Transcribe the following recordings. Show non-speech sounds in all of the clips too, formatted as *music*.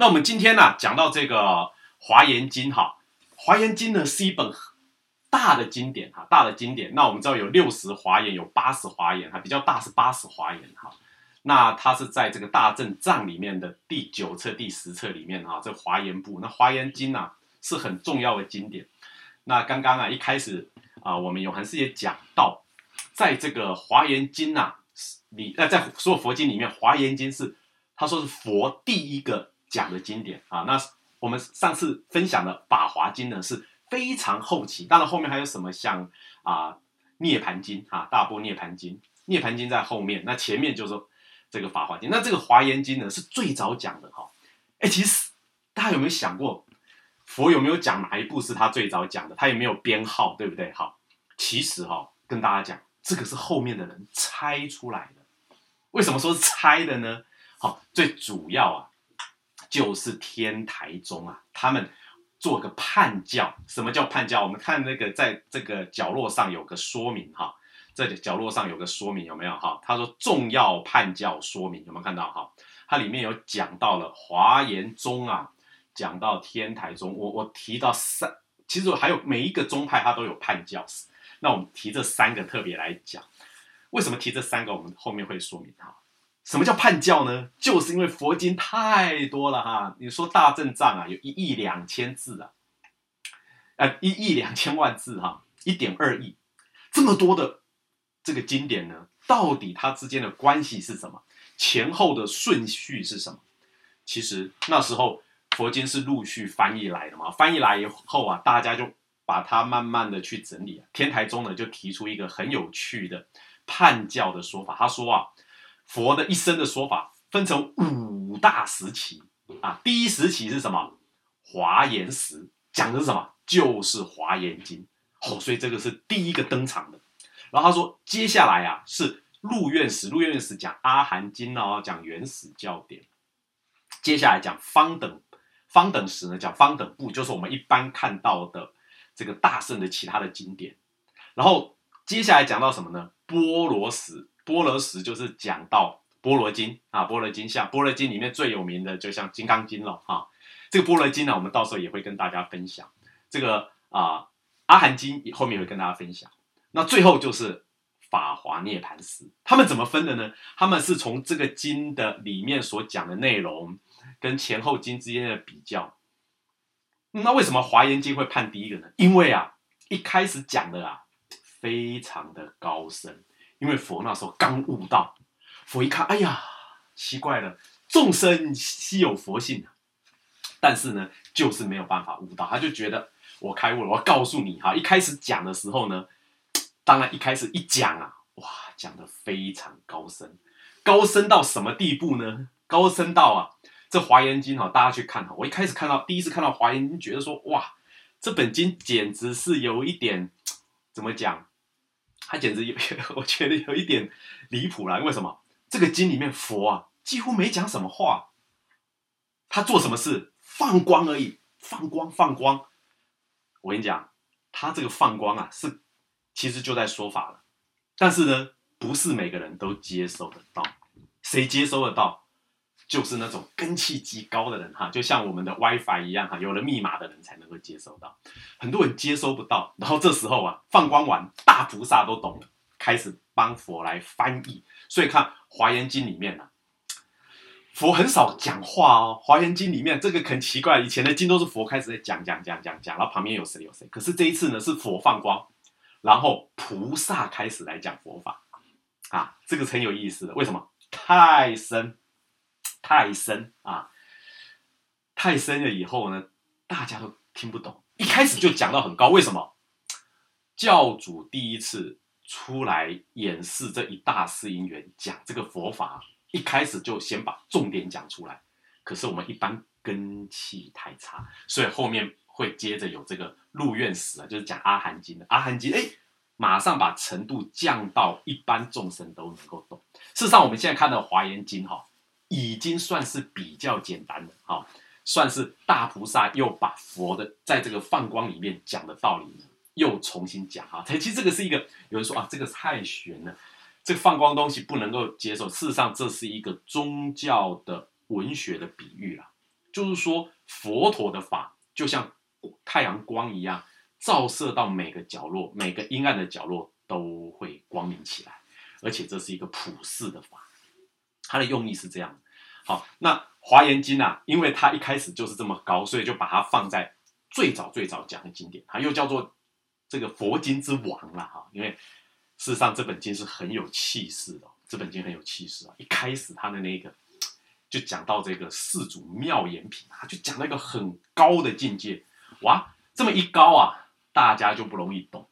那我们今天呢，讲到这个《华严经》哈，《华严经》呢是一本大的经典哈，大的经典。那我们知道有六十华严，有八十华严哈，比较大是八十华严哈。那它是在这个大正藏里面的第九册、第十册里面哈，这华严部。那《华严经》呢是很重要的经典。那刚刚啊一开始啊，我们永恒师也讲到，在这个《华严经》呐你，呃，在所有佛经里面，《华严经》是他说是佛第一个讲的经典啊。那我们上次分享的《法华经》呢是非常后期，当然后面还有什么像啊《涅盘经》啊《大波涅盘经》，《涅盘经》在后面，那前面就是这个《法华经》。那这个《华严经》呢是最早讲的哈。哎，其实大家有没有想过？佛有没有讲哪一部是他最早讲的？他也没有编号，对不对？好，其实哈，跟大家讲，这个是后面的人猜出来的。为什么说是猜的呢？好，最主要啊，就是天台宗啊，他们做个判教。什么叫判教？我们看那个在这个角落上有个说明哈，这角落上有个说明有没有哈？他说重要判教说明有没有看到哈？它里面有讲到了华严宗啊。讲到天台宗，我我提到三，其实还有每一个宗派它都有判教，那我们提这三个特别来讲，为什么提这三个？我们后面会说明哈。什么叫叛教呢？就是因为佛经太多了哈。你说大正藏啊，有一亿两千字啊，呃，一亿两千万字哈，一点二亿，这么多的这个经典呢，到底它之间的关系是什么？前后的顺序是什么？其实那时候。佛经是陆续翻译来的嘛？翻译来以后啊，大家就把它慢慢的去整理。天台宗呢就提出一个很有趣的叛教的说法。他说啊，佛的一生的说法分成五大时期啊。第一时期是什么？华严时，讲的是什么？就是华严经。哦，所以这个是第一个登场的。然后他说，接下来啊是入院时，入院时讲阿含经哦，讲原始教典。接下来讲方等。方等时呢，讲方等部，就是我们一般看到的这个大圣的其他的经典。然后接下来讲到什么呢？波罗时，波罗时就是讲到波罗经啊，波罗经像波罗经里面最有名的，就像金刚经了哈。这个波罗经呢，我们到时候也会跟大家分享。这个啊，阿含经后面会跟大家分享。那最后就是法华涅盘时，他们怎么分的呢？他们是从这个经的里面所讲的内容。跟前后经之间的比较，那为什么华严经会判第一个呢？因为啊，一开始讲的啊，非常的高深，因为佛那时候刚悟道，佛一看，哎呀，奇怪了，众生稀有佛性啊，但是呢，就是没有办法悟道，他就觉得我开悟了，我告诉你哈，一开始讲的时候呢，当然一开始一讲啊，哇，讲的非常高深，高深到什么地步呢？高深到啊。这华严经哈，大家去看哈。我一开始看到第一次看到华严经，觉得说哇，这本经简直是有一点怎么讲？他简直有，*laughs* 我觉得有一点离谱了。为什么？这个经里面佛啊，几乎没讲什么话，他做什么事？放光而已，放光放光。我跟你讲，他这个放光啊，是其实就在说法了。但是呢，不是每个人都接受得到。谁接收得到？就是那种根气极高的人哈，就像我们的 WiFi 一样哈，有了密码的人才能够接收到，很多人接收不到。然后这时候啊，放光完，大菩萨都懂了，开始帮佛来翻译。所以看《华严经》里面呢，佛很少讲话哦，《华严经》里面这个很奇怪，以前的经都是佛开始在讲讲讲讲讲，然后旁边有谁有谁。可是这一次呢，是佛放光，然后菩萨开始来讲佛法啊，这个很有意思的。为什么？太深。太深啊，太深了以后呢，大家都听不懂。一开始就讲到很高，为什么？教主第一次出来演示这一大世因缘，讲这个佛法，一开始就先把重点讲出来。可是我们一般根气太差，所以后面会接着有这个入院史啊，就是讲阿含经的阿含经，哎，马上把程度降到一般众生都能够懂。事实上，我们现在看到华严经哈。已经算是比较简单的，哈，算是大菩萨又把佛的在这个放光里面讲的道理，又重新讲哈。其实这个是一个有人说啊，这个太玄了，这个放光东西不能够接受。事实上，这是一个宗教的文学的比喻啦，就是说佛陀的法就像太阳光一样，照射到每个角落，每个阴暗的角落都会光明起来，而且这是一个普世的法，它的用意是这样。好，那华严经啊，因为它一开始就是这么高，所以就把它放在最早最早讲的经典，它又叫做这个佛经之王了哈，因为事实上这本经是很有气势的。这本经很有气势啊！一开始他的那个就讲到这个四祖妙言品啊，就讲到一个很高的境界哇！这么一高啊，大家就不容易懂。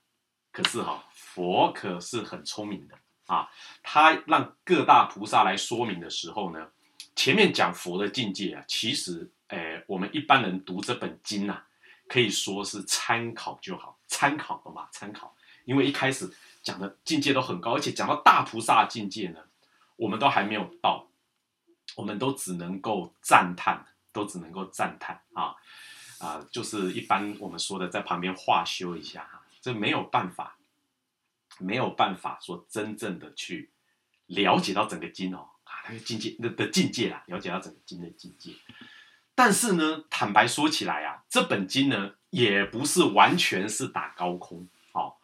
可是哈，佛可是很聪明的啊，他让各大菩萨来说明的时候呢，前面讲佛的境界啊，其实诶，我们一般人读这本经呐，可以说是参考就好，参考的嘛，参考，因为一开始。讲的境界都很高，而且讲到大菩萨境界呢，我们都还没有到，我们都只能够赞叹，都只能够赞叹啊啊，就是一般我们说的在旁边画修一下哈，这没有办法，没有办法说真正的去了解到整个经哦啊那个境界的的境界啦，了解到整个经的境界。但是呢，坦白说起来啊，这本经呢也不是完全是打高空哦。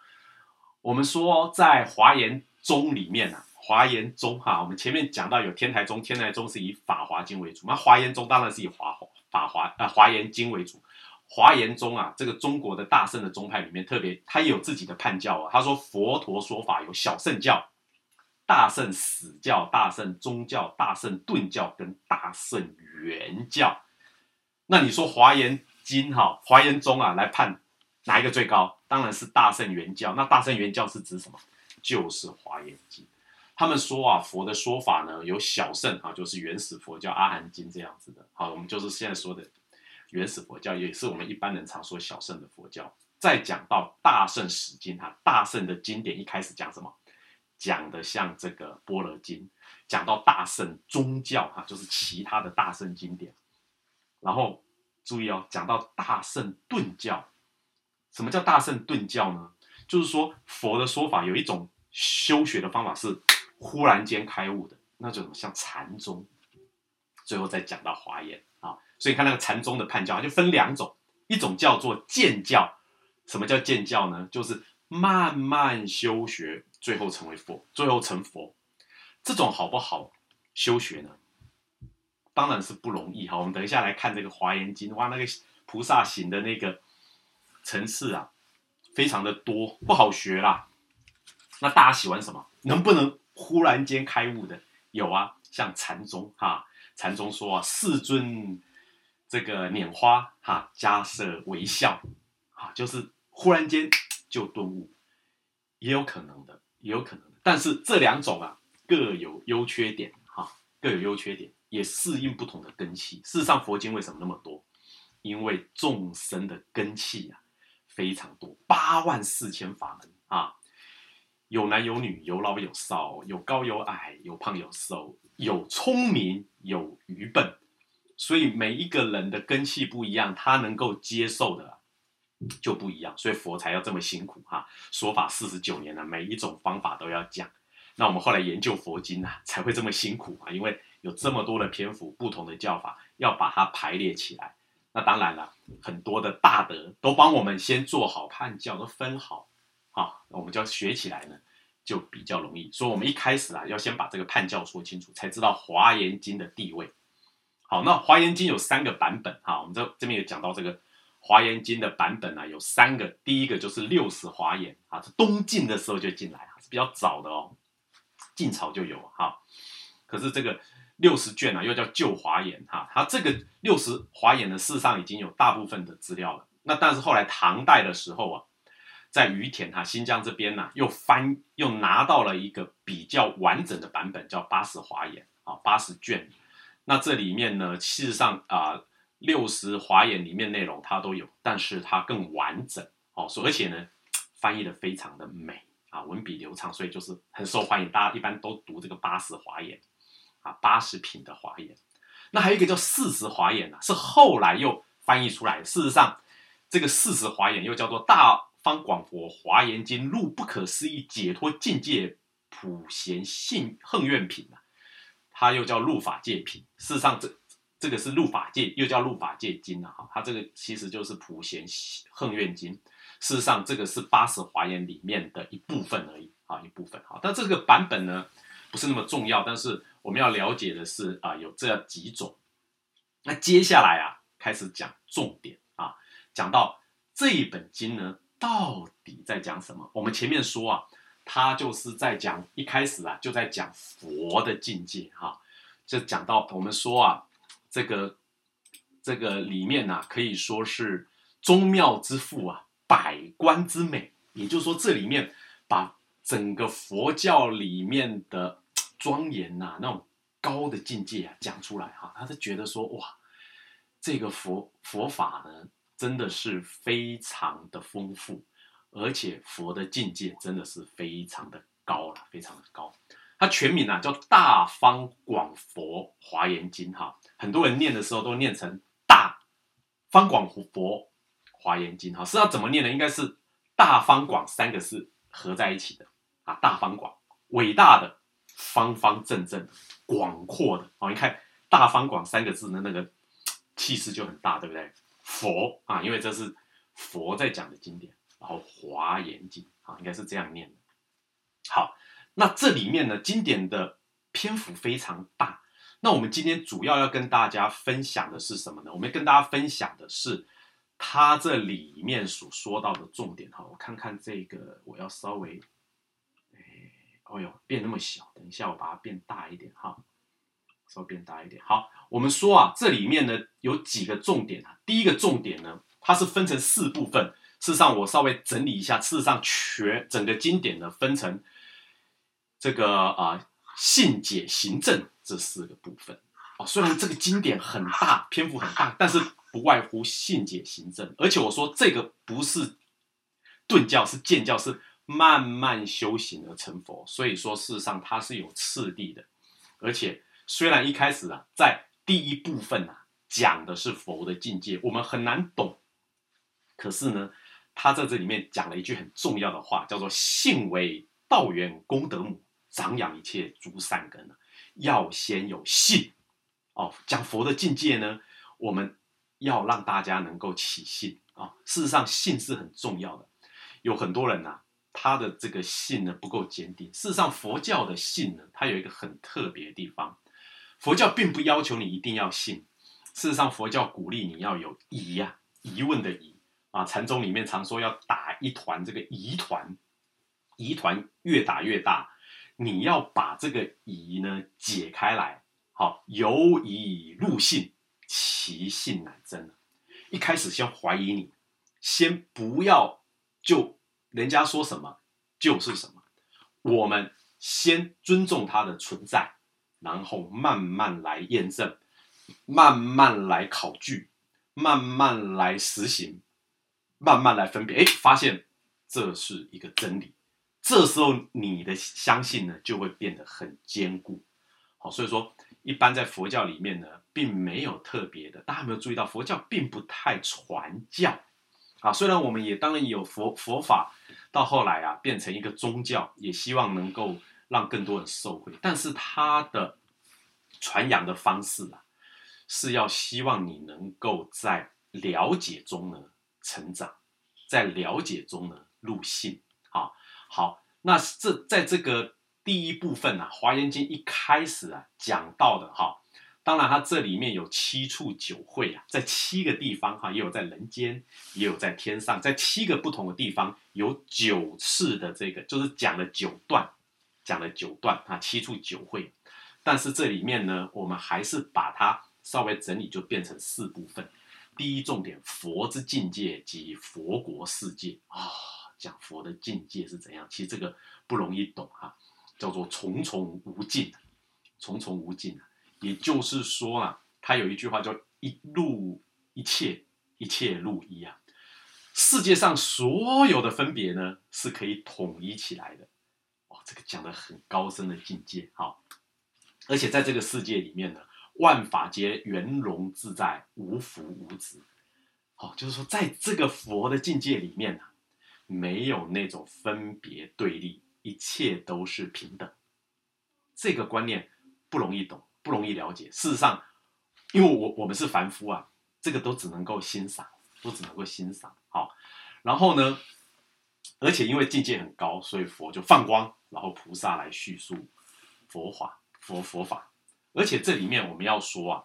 我们说在华严宗里面啊，华严宗哈，我们前面讲到有天台宗，天台宗是以法华经为主，那华严宗当然是以华法华啊华严经为主。华严宗啊，这个中国的大圣的宗派里面，特别他也有自己的判教啊。他说佛陀说法有小圣教、大圣死教、大圣宗教、大圣顿教跟大圣圆教。那你说华严经哈，华严宗啊来判哪一个最高？当然是大圣原教，那大圣原教是指什么？就是华严经。他们说啊，佛的说法呢有小圣啊，就是原始佛教阿含经这样子的。好，我们就是现在说的原始佛教，也是我们一般人常说小圣的佛教。再讲到大圣史经哈，大圣的经典一开始讲什么？讲的像这个般若经。讲到大圣宗教哈，就是其他的大圣经典。然后注意哦，讲到大圣顿教。什么叫大圣顿教呢？就是说佛的说法有一种修学的方法是忽然间开悟的那种，像禅宗。最后再讲到华严，所以看那个禅宗的判教就分两种，一种叫做渐教。什么叫渐教呢？就是慢慢修学，最后成为佛，最后成佛。这种好不好修学呢？当然是不容易哈。我们等一下来看这个华严经，哇，那个菩萨行的那个。层次啊，非常的多，不好学啦。那大家喜欢什么？能不能忽然间开悟的？有啊，像禅宗哈，禅宗说啊，世尊这个拈花哈，迦叶微笑，啊，就是忽然间就顿悟，也有可能的，也有可能的。但是这两种啊，各有优缺点哈，各有优缺点，也适应不同的根器。事实上，佛经为什么那么多？因为众生的根器啊。非常多，八万四千法门啊，有男有女，有老有少，有高有矮，有胖有瘦，有聪明有愚笨，所以每一个人的根系不一样，他能够接受的就不一样，所以佛才要这么辛苦哈，说法四十九年了，每一种方法都要讲。那我们后来研究佛经啊，*laughs* 才会这么辛苦啊，因为有这么多的篇幅，不同的教法要把它排列起来。那当然了，很多的大德都帮我们先做好判教，都分好，啊，我们就要学起来呢，就比较容易。所以，我们一开始啊，要先把这个判教说清楚，才知道华严经的地位。好，那华严经有三个版本哈，我们这这边有讲到这个华严经的版本呢，有三个，第一个就是六十华严啊，是东晋的时候就进来啊是比较早的哦，晋朝就有哈，可是这个。六十卷啊，又叫旧华严哈，它这个六十华严呢，事实上已经有大部分的资料了。那但是后来唐代的时候啊，在于田哈新疆这边呢，又翻又拿到了一个比较完整的版本，叫八十华严啊，八十卷。那这里面呢，事实上啊，六十华严里面内容它都有，但是它更完整哦，而且呢，翻译的非常的美啊，文笔流畅，所以就是很受欢迎，大家一般都读这个八十华严。啊，八十品的华严，那还有一个叫四十华严呢，是后来又翻译出来。事实上，这个四十华严又叫做《大方广佛华严经》，入不可思议解脱境界普贤信恨愿品啊，它又叫入法界品。事实上，这这个是入法界，又叫入法界经啊，哈，它这个其实就是普贤横愿经。事实上，这个是八十华严里面的一部分而已啊，一部分啊。但这个版本呢，不是那么重要。但是我们要了解的是啊，有这样几种。那接下来啊，开始讲重点啊，讲到这一本经呢，到底在讲什么？我们前面说啊，他就是在讲一开始啊，就在讲佛的境界哈。就讲到我们说啊，这个这个里面呢，可以说是宗庙之父啊。百官之美，也就是说，这里面把整个佛教里面的庄严呐，那种高的境界啊讲出来哈，他是觉得说哇，这个佛佛法呢，真的是非常的丰富，而且佛的境界真的是非常的高了，非常的高。它全名啊叫《大方广佛华严经》哈，很多人念的时候都念成“大方广佛”。华严经哈是要怎么念呢？应该是大方广三个字合在一起的啊，大方广，伟大的，方方正正，广阔的哦。你看大方广三个字的那个气势就很大，对不对？佛啊，因为这是佛在讲的经典，然后华严经啊，应该是这样念的。好，那这里面呢，经典的篇幅非常大。那我们今天主要要跟大家分享的是什么呢？我们跟大家分享的是。它这里面所说到的重点哈，我看看这个，我要稍微，哎，哦呦，变那么小，等一下我把它变大一点哈，稍微变大一点。好，我们说啊，这里面呢有几个重点啊。第一个重点呢，它是分成四部分。事实上，我稍微整理一下，事实上全整个经典呢分成这个啊信解行证这四个部分。哦，虽然这个经典很大，篇幅很大，但是。不外乎信解行证，而且我说这个不是顿教，是渐教，是慢慢修行而成佛。所以说，事实上它是有次第的。而且虽然一开始啊，在第一部分啊讲的是佛的境界，我们很难懂。可是呢，他在这里面讲了一句很重要的话，叫做“信为道源功德母，长养一切诸善根”。要先有信哦。讲佛的境界呢，我们。要让大家能够起信啊！事实上，信是很重要的。有很多人呐，他的这个信呢不够坚定。事实上，佛教的信呢，它有一个很特别的地方。佛教并不要求你一定要信。事实上，佛教鼓励你要有疑呀，疑问的疑啊。禅宗里面常说要打一团这个疑团，疑团越打越大。你要把这个疑呢解开来，好，由疑入信。其信乃真一开始先怀疑你，先不要就人家说什么就是什么，我们先尊重它的存在，然后慢慢来验证，慢慢来考据，慢慢来实行，慢慢来分别。哎，发现这是一个真理，这时候你的相信呢就会变得很坚固。好，所以说。一般在佛教里面呢，并没有特别的。大家有没有注意到，佛教并不太传教啊。虽然我们也当然有佛佛法，到后来啊变成一个宗教，也希望能够让更多人受惠。但是它的传扬的方式啊，是要希望你能够在了解中呢成长，在了解中呢入信。啊，好，那这在这个。第一部分啊，《华严经》一开始啊讲到的哈，当然它这里面有七处九会啊，在七个地方哈，也有在人间，也有在天上，在七个不同的地方有九次的这个，就是讲了九段，讲了九段啊，七处九会。但是这里面呢，我们还是把它稍微整理，就变成四部分。第一重点，佛之境界及佛国世界啊，讲佛的境界是怎样，其实这个不容易懂哈。叫做重重无尽，重重无尽啊！也就是说啊，他有一句话叫“一路一切，一切路一”啊。世界上所有的分别呢，是可以统一起来的。哇，这个讲的很高深的境界哈。而且在这个世界里面呢，万法皆圆融自在，无福无执。好，就是说在这个佛的境界里面呢，没有那种分别对立。一切都是平等，这个观念不容易懂，不容易了解。事实上，因为我我们是凡夫啊，这个都只能够欣赏，都只能够欣赏。好，然后呢，而且因为境界很高，所以佛就放光，然后菩萨来叙述佛法、佛佛法。而且这里面我们要说啊，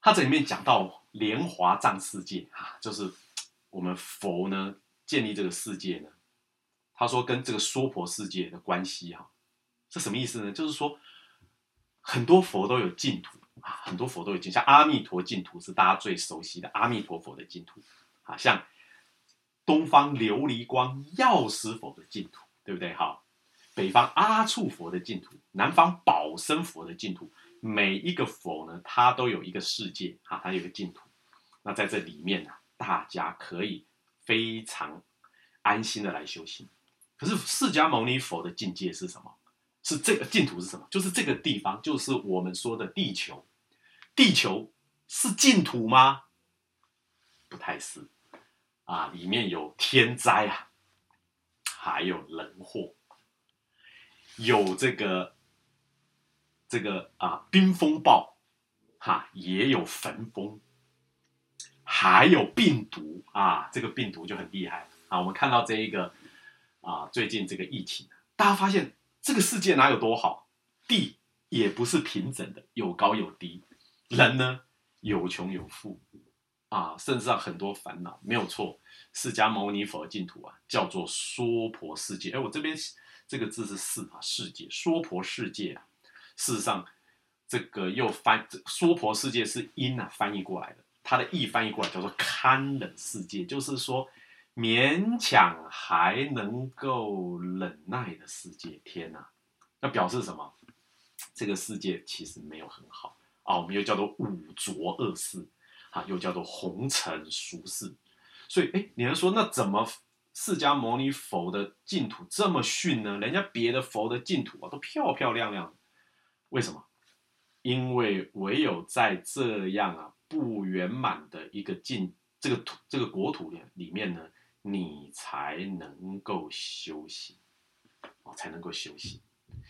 他这里面讲到莲华藏世界啊，就是我们佛呢建立这个世界呢，他说跟这个娑婆世界的关系哈，是什么意思呢？就是说很多佛都有净土。啊，很多佛都有净，像阿弥陀净土是大家最熟悉的阿弥陀佛的净土啊，像东方琉璃光药师佛的净土，对不对？哈，北方阿处佛的净土，南方宝生佛的净土，每一个佛呢，它都有一个世界啊，它有一个净土。那在这里面呢，大家可以非常安心的来修行。可是释迦牟尼佛的境界是什么？是这个净土是什么？就是这个地方，就是我们说的地球。地球是净土吗？不太是啊，里面有天灾啊，还有人祸，有这个这个啊冰风暴，哈，也有焚风，还有病毒啊，这个病毒就很厉害啊。我们看到这一个啊，最近这个疫情，大家发现。这个世界哪有多好？地也不是平整的，有高有低。人呢，有穷有富，啊，甚至上很多烦恼，没有错。释迦牟尼佛净土啊，叫做娑婆世界。哎，我这边这个字是“世”啊，世界，娑婆世界啊。事实上，这个又翻娑婆世界是音啊翻译过来的，它的意翻译过来叫做堪忍世界，就是说。勉强还能够忍耐的世界，天哪！那表示什么？这个世界其实没有很好啊。我们又叫做五浊恶世，啊，又叫做红尘俗世。所以，哎，你能说那怎么释迦牟尼佛的净土这么逊呢？人家别的佛的净土啊，都漂漂亮亮。为什么？因为唯有在这样啊不圆满的一个净这个土这个国土里里面呢。你才能够修行，哦，才能够修行，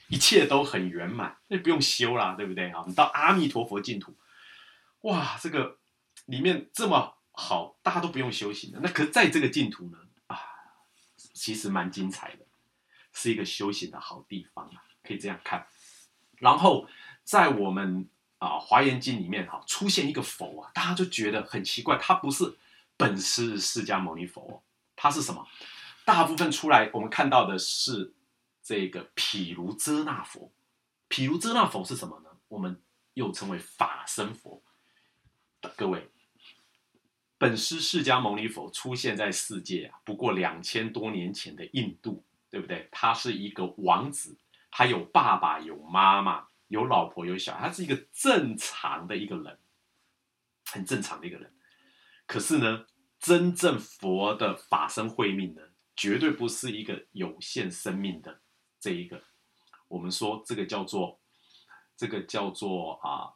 一切都很圆满，那不用修啦，对不对啊？你到阿弥陀佛净土，哇，这个里面这么好，大家都不用修行的。那可在这个净土呢，其实蛮精彩的，是一个修行的好地方啊，可以这样看。然后在我们啊华严经里面哈，出现一个佛啊，大家就觉得很奇怪，他不是本师释迦牟尼佛。它是什么？大部分出来，我们看到的是这个毗卢遮那佛。毗卢遮那佛是什么呢？我们又称为法身佛。各位，本师释迦牟尼佛出现在世界啊，不过两千多年前的印度，对不对？他是一个王子，他有爸爸，有妈妈，有老婆，有小孩，他是一个正常的一个人，很正常的一个人。可是呢？真正佛的法身慧命呢，绝对不是一个有限生命的这一个。我们说这个叫做，这个叫做啊，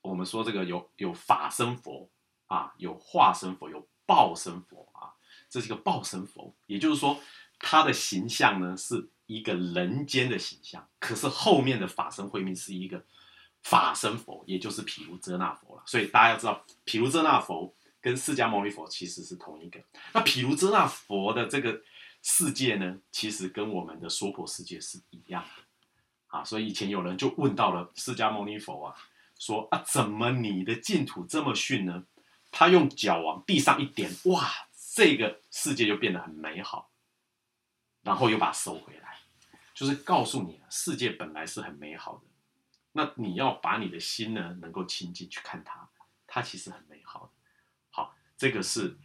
我们说这个有有法身佛啊，有化身佛，有报身佛啊，这是一个报身佛。也就是说，他的形象呢是一个人间的形象，可是后面的法身慧命是一个法身佛，也就是毗卢遮那佛了。所以大家要知道，毗卢遮那佛。跟释迦牟尼佛其实是同一个。那毗卢遮那佛的这个世界呢，其实跟我们的娑婆世界是一样的啊。所以以前有人就问到了释迦牟尼佛啊，说啊，怎么你的净土这么逊呢？他用脚往地上一点，哇，这个世界就变得很美好，然后又把它收回来，就是告诉你，世界本来是很美好的。那你要把你的心呢，能够亲近去看它，它其实很美好的。这个是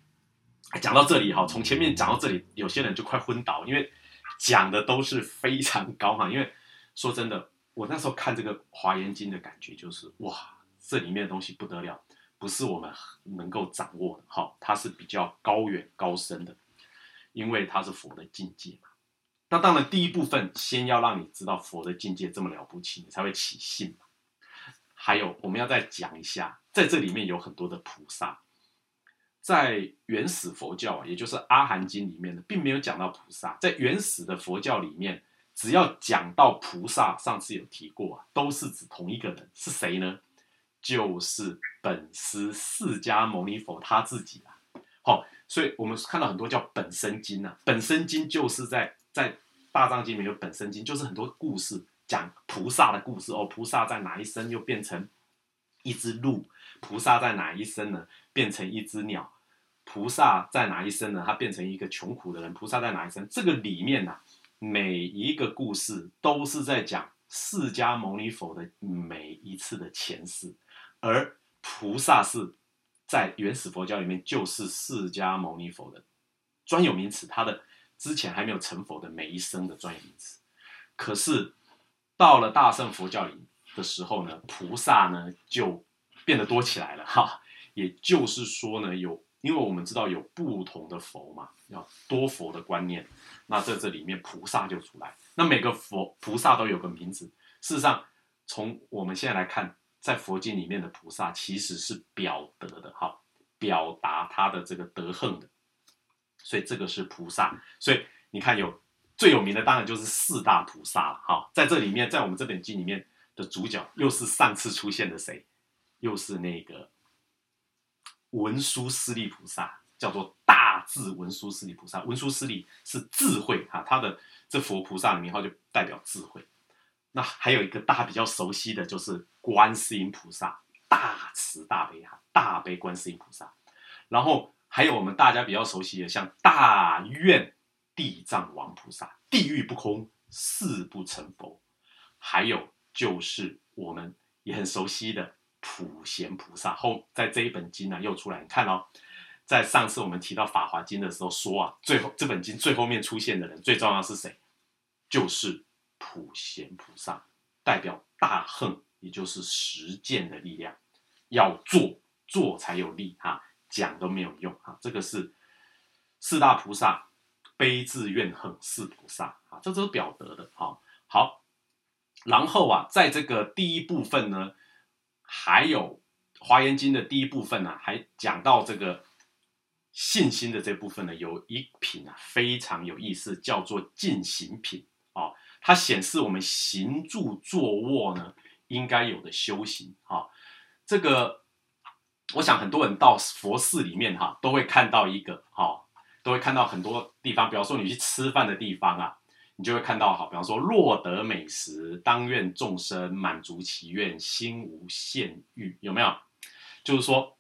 讲到这里哈，从前面讲到这里，有些人就快昏倒，因为讲的都是非常高哈。因为说真的，我那时候看这个《华严经》的感觉就是，哇，这里面的东西不得了，不是我们能够掌握的哈。它是比较高远高深的，因为它是佛的境界嘛。那当然，第一部分先要让你知道佛的境界这么了不起，你才会起信嘛。还有，我们要再讲一下，在这里面有很多的菩萨。在原始佛教啊，也就是《阿含经》里面呢，并没有讲到菩萨。在原始的佛教里面，只要讲到菩萨，上次有提过啊，都是指同一个人，是谁呢？就是本师释迦牟尼佛他自己啊。好，所以我们看到很多叫本生经啊，本生经就是在在大藏经里面有本生经，就是很多故事讲菩萨的故事哦。菩萨在哪一生又变成一只鹿？菩萨在哪一生呢？变成一只鸟？菩萨在哪一生呢？他变成一个穷苦的人。菩萨在哪一生？这个里面呢，每一个故事都是在讲释迦牟尼佛的每一次的前世，而菩萨是。在原始佛教里面，就是释迦牟尼佛的专有名词，他的之前还没有成佛的每一生的专有名词。可是到了大乘佛教里的时候呢，菩萨呢就变得多起来了哈。也就是说呢，有因为我们知道有不同的佛嘛，要多佛的观念，那在这里面菩萨就出来。那每个佛菩萨都有个名字。事实上，从我们现在来看。在佛经里面的菩萨其实是表德的，哈，表达他的这个德行的，所以这个是菩萨。所以你看，有最有名的当然就是四大菩萨了，哈，在这里面，在我们这本经里面的主角又是上次出现的谁？又是那个文殊师利菩萨，叫做大智文殊师利菩萨。文殊师利是智慧，哈，他的这佛菩萨的名号就代表智慧。那还有一个大家比较熟悉的就是观世音菩萨，大慈大悲啊，大悲观世音菩萨。然后还有我们大家比较熟悉的，像大愿地藏王菩萨，地狱不空，誓不成佛。还有就是我们也很熟悉的普贤菩萨。后在这一本经呢又出来，你看哦，在上次我们提到法华经的时候说啊，最后这本经最后面出现的人最重要是谁？就是。普贤菩萨代表大恨，也就是实践的力量，要做做才有力哈，讲都没有用哈。这个是四大菩萨悲智怨恨四菩萨啊，这都是表德的哈。好，然后啊，在这个第一部分呢，还有华严经的第一部分呢，还讲到这个信心的这部分呢，有一品啊非常有意思，叫做进行品啊。它显示我们行住坐卧呢，应该有的修行哈。这个，我想很多人到佛寺里面哈，都会看到一个哈，都会看到很多地方。比方说你去吃饭的地方啊，你就会看到哈，比方说若得美食，当愿众生满足其愿，心无限欲，有没有？就是说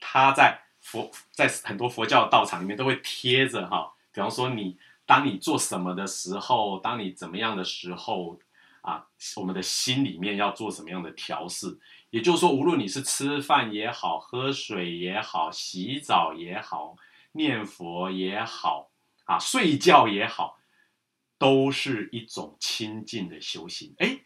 他在佛在很多佛教道场里面都会贴着哈，比方说你。当你做什么的时候，当你怎么样的时候，啊，我们的心里面要做什么样的调试？也就是说，无论你是吃饭也好，喝水也好，洗澡也好，念佛也好，啊，睡觉也好，都是一种清净的修行。哎，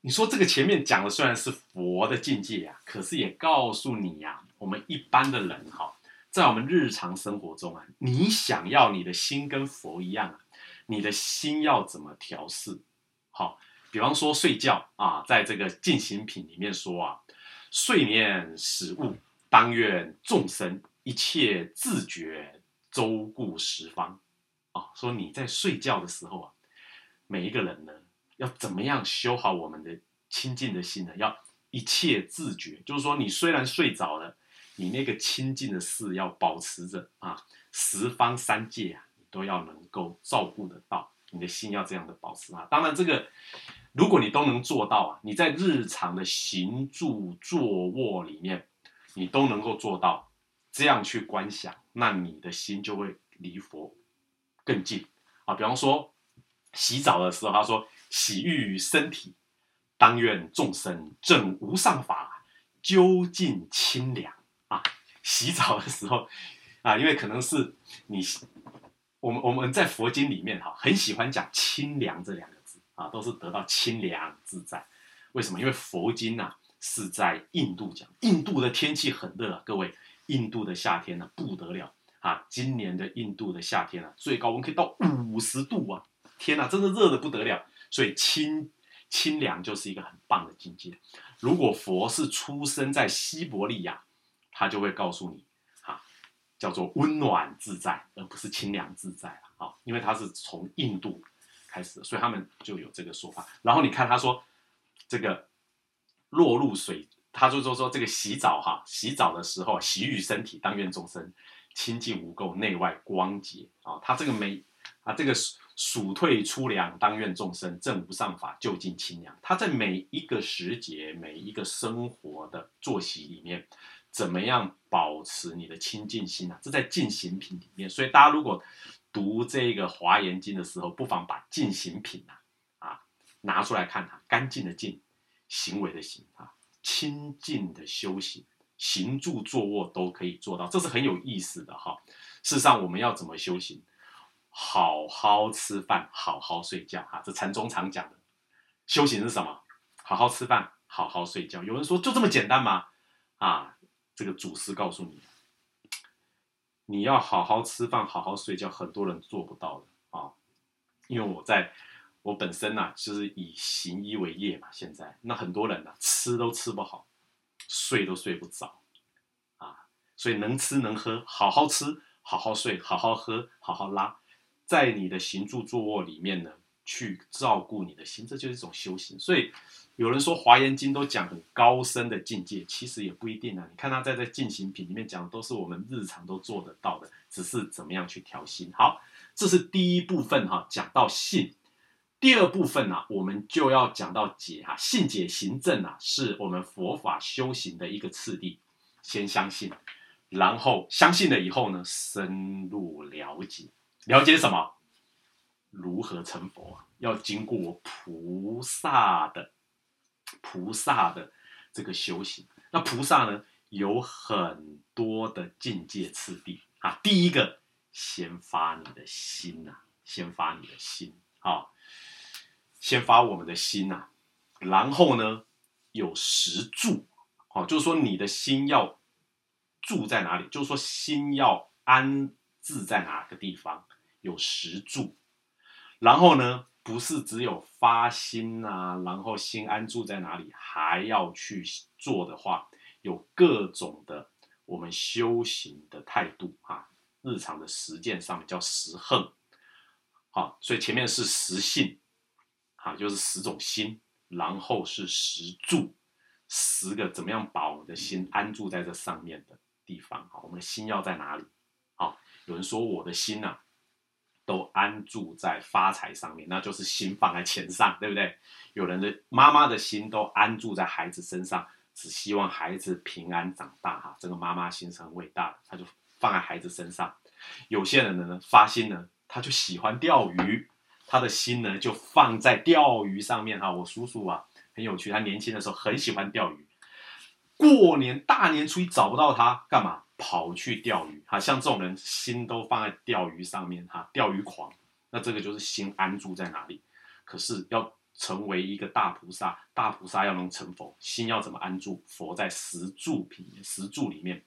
你说这个前面讲的虽然是佛的境界呀，可是也告诉你呀，我们一般的人哈。在我们日常生活中啊，你想要你的心跟佛一样啊，你的心要怎么调试？好，比方说睡觉啊，在这个进行品里面说啊，睡眠使物，当愿众生一切自觉周顾十方啊。说你在睡觉的时候啊，每一个人呢，要怎么样修好我们的清净的心呢？要一切自觉，就是说你虽然睡着了。你那个清净的事要保持着啊，十方三界啊，你都要能够照顾得到，你的心要这样的保持啊。当然，这个如果你都能做到啊，你在日常的行住坐卧里面，你都能够做到这样去观想，那你的心就会离佛更近啊。比方说洗澡的时候，他说洗浴于身体，当愿众生证无上法，究竟清凉。洗澡的时候，啊，因为可能是你，我们我们在佛经里面哈，很喜欢讲清凉这两个字啊，都是得到清凉自在。为什么？因为佛经呐是在印度讲，印度的天气很热啊，各位，印度的夏天呢不得了啊，今年的印度的夏天啊，最高温可以到五十度啊，天呐，真的热的不得了。所以清清凉就是一个很棒的境界。如果佛是出生在西伯利亚。他就会告诉你，哈，叫做温暖自在，而不是清凉自在，啊，因为他是从印度开始的，所以他们就有这个说法。然后你看他说，这个落入水他就说说这个洗澡哈，洗澡的时候洗浴身体，当愿众生清净无垢，内外光洁啊。他这个每啊这个暑退出凉，当愿众生正无上法，就近清凉。他在每一个时节，每一个生活的作息里面，怎么样保持你的清净心啊？这在进行品里面。所以大家如果读这个华严经的时候，不妨把进行品啊啊拿出来看哈，干净的净，行为的行啊。清净的修行，行住坐卧都可以做到，这是很有意思的哈。事实上，我们要怎么修行？好好吃饭，好好睡觉哈。这禅宗常讲的修行是什么？好好吃饭，好好睡觉。有人说就这么简单吗？啊，这个祖师告诉你，你要好好吃饭，好好睡觉，很多人做不到的啊。因为我在。我本身呢，就是以行医为业嘛。现在那很多人呢，吃都吃不好，睡都睡不着，啊，所以能吃能喝，好好吃，好好睡，好好喝，好好拉，在你的行住坐卧里面呢，去照顾你的心，这就是一种修行。所以有人说《华严经》都讲很高深的境界，其实也不一定啊。你看他在这进行品里面讲的，都是我们日常都做得到的，只是怎么样去调心。好，这是第一部分哈，讲到信。第二部分呢，我们就要讲到解哈，信解行证啊，是我们佛法修行的一个次第。先相信，然后相信了以后呢，深入了解，了解什么？如何成佛啊？要经过菩萨的菩萨的这个修行。那菩萨呢，有很多的境界次第啊。第一个，先发你的心呐，先发你的心啊。先发我们的心呐，然后呢，有十住，哦，就是说你的心要住在哪里，就是说心要安置在哪个地方，有十住。然后呢，不是只有发心呐，然后心安住在哪里，还要去做的话，有各种的我们修行的态度啊，日常的实践上面叫实恨，好，所以前面是实性。啊，就是十种心，然后是十住，十个怎么样把我们的心安住在这上面的地方？好，我们的心要在哪里？好，有人说我的心呐，都安住在发财上面，那就是心放在钱上，对不对？有人的妈妈的心都安住在孩子身上，只希望孩子平安长大。哈，这个妈妈心是很伟大的，她就放在孩子身上。有些人的呢，发心呢，他就喜欢钓鱼。他的心呢，就放在钓鱼上面哈。我叔叔啊，很有趣，他年轻的时候很喜欢钓鱼。过年大年初一找不到他，干嘛？跑去钓鱼哈。像这种人，心都放在钓鱼上面哈，钓鱼狂。那这个就是心安住在哪里？可是要成为一个大菩萨，大菩萨要能成佛，心要怎么安住？佛在十住品、十住里面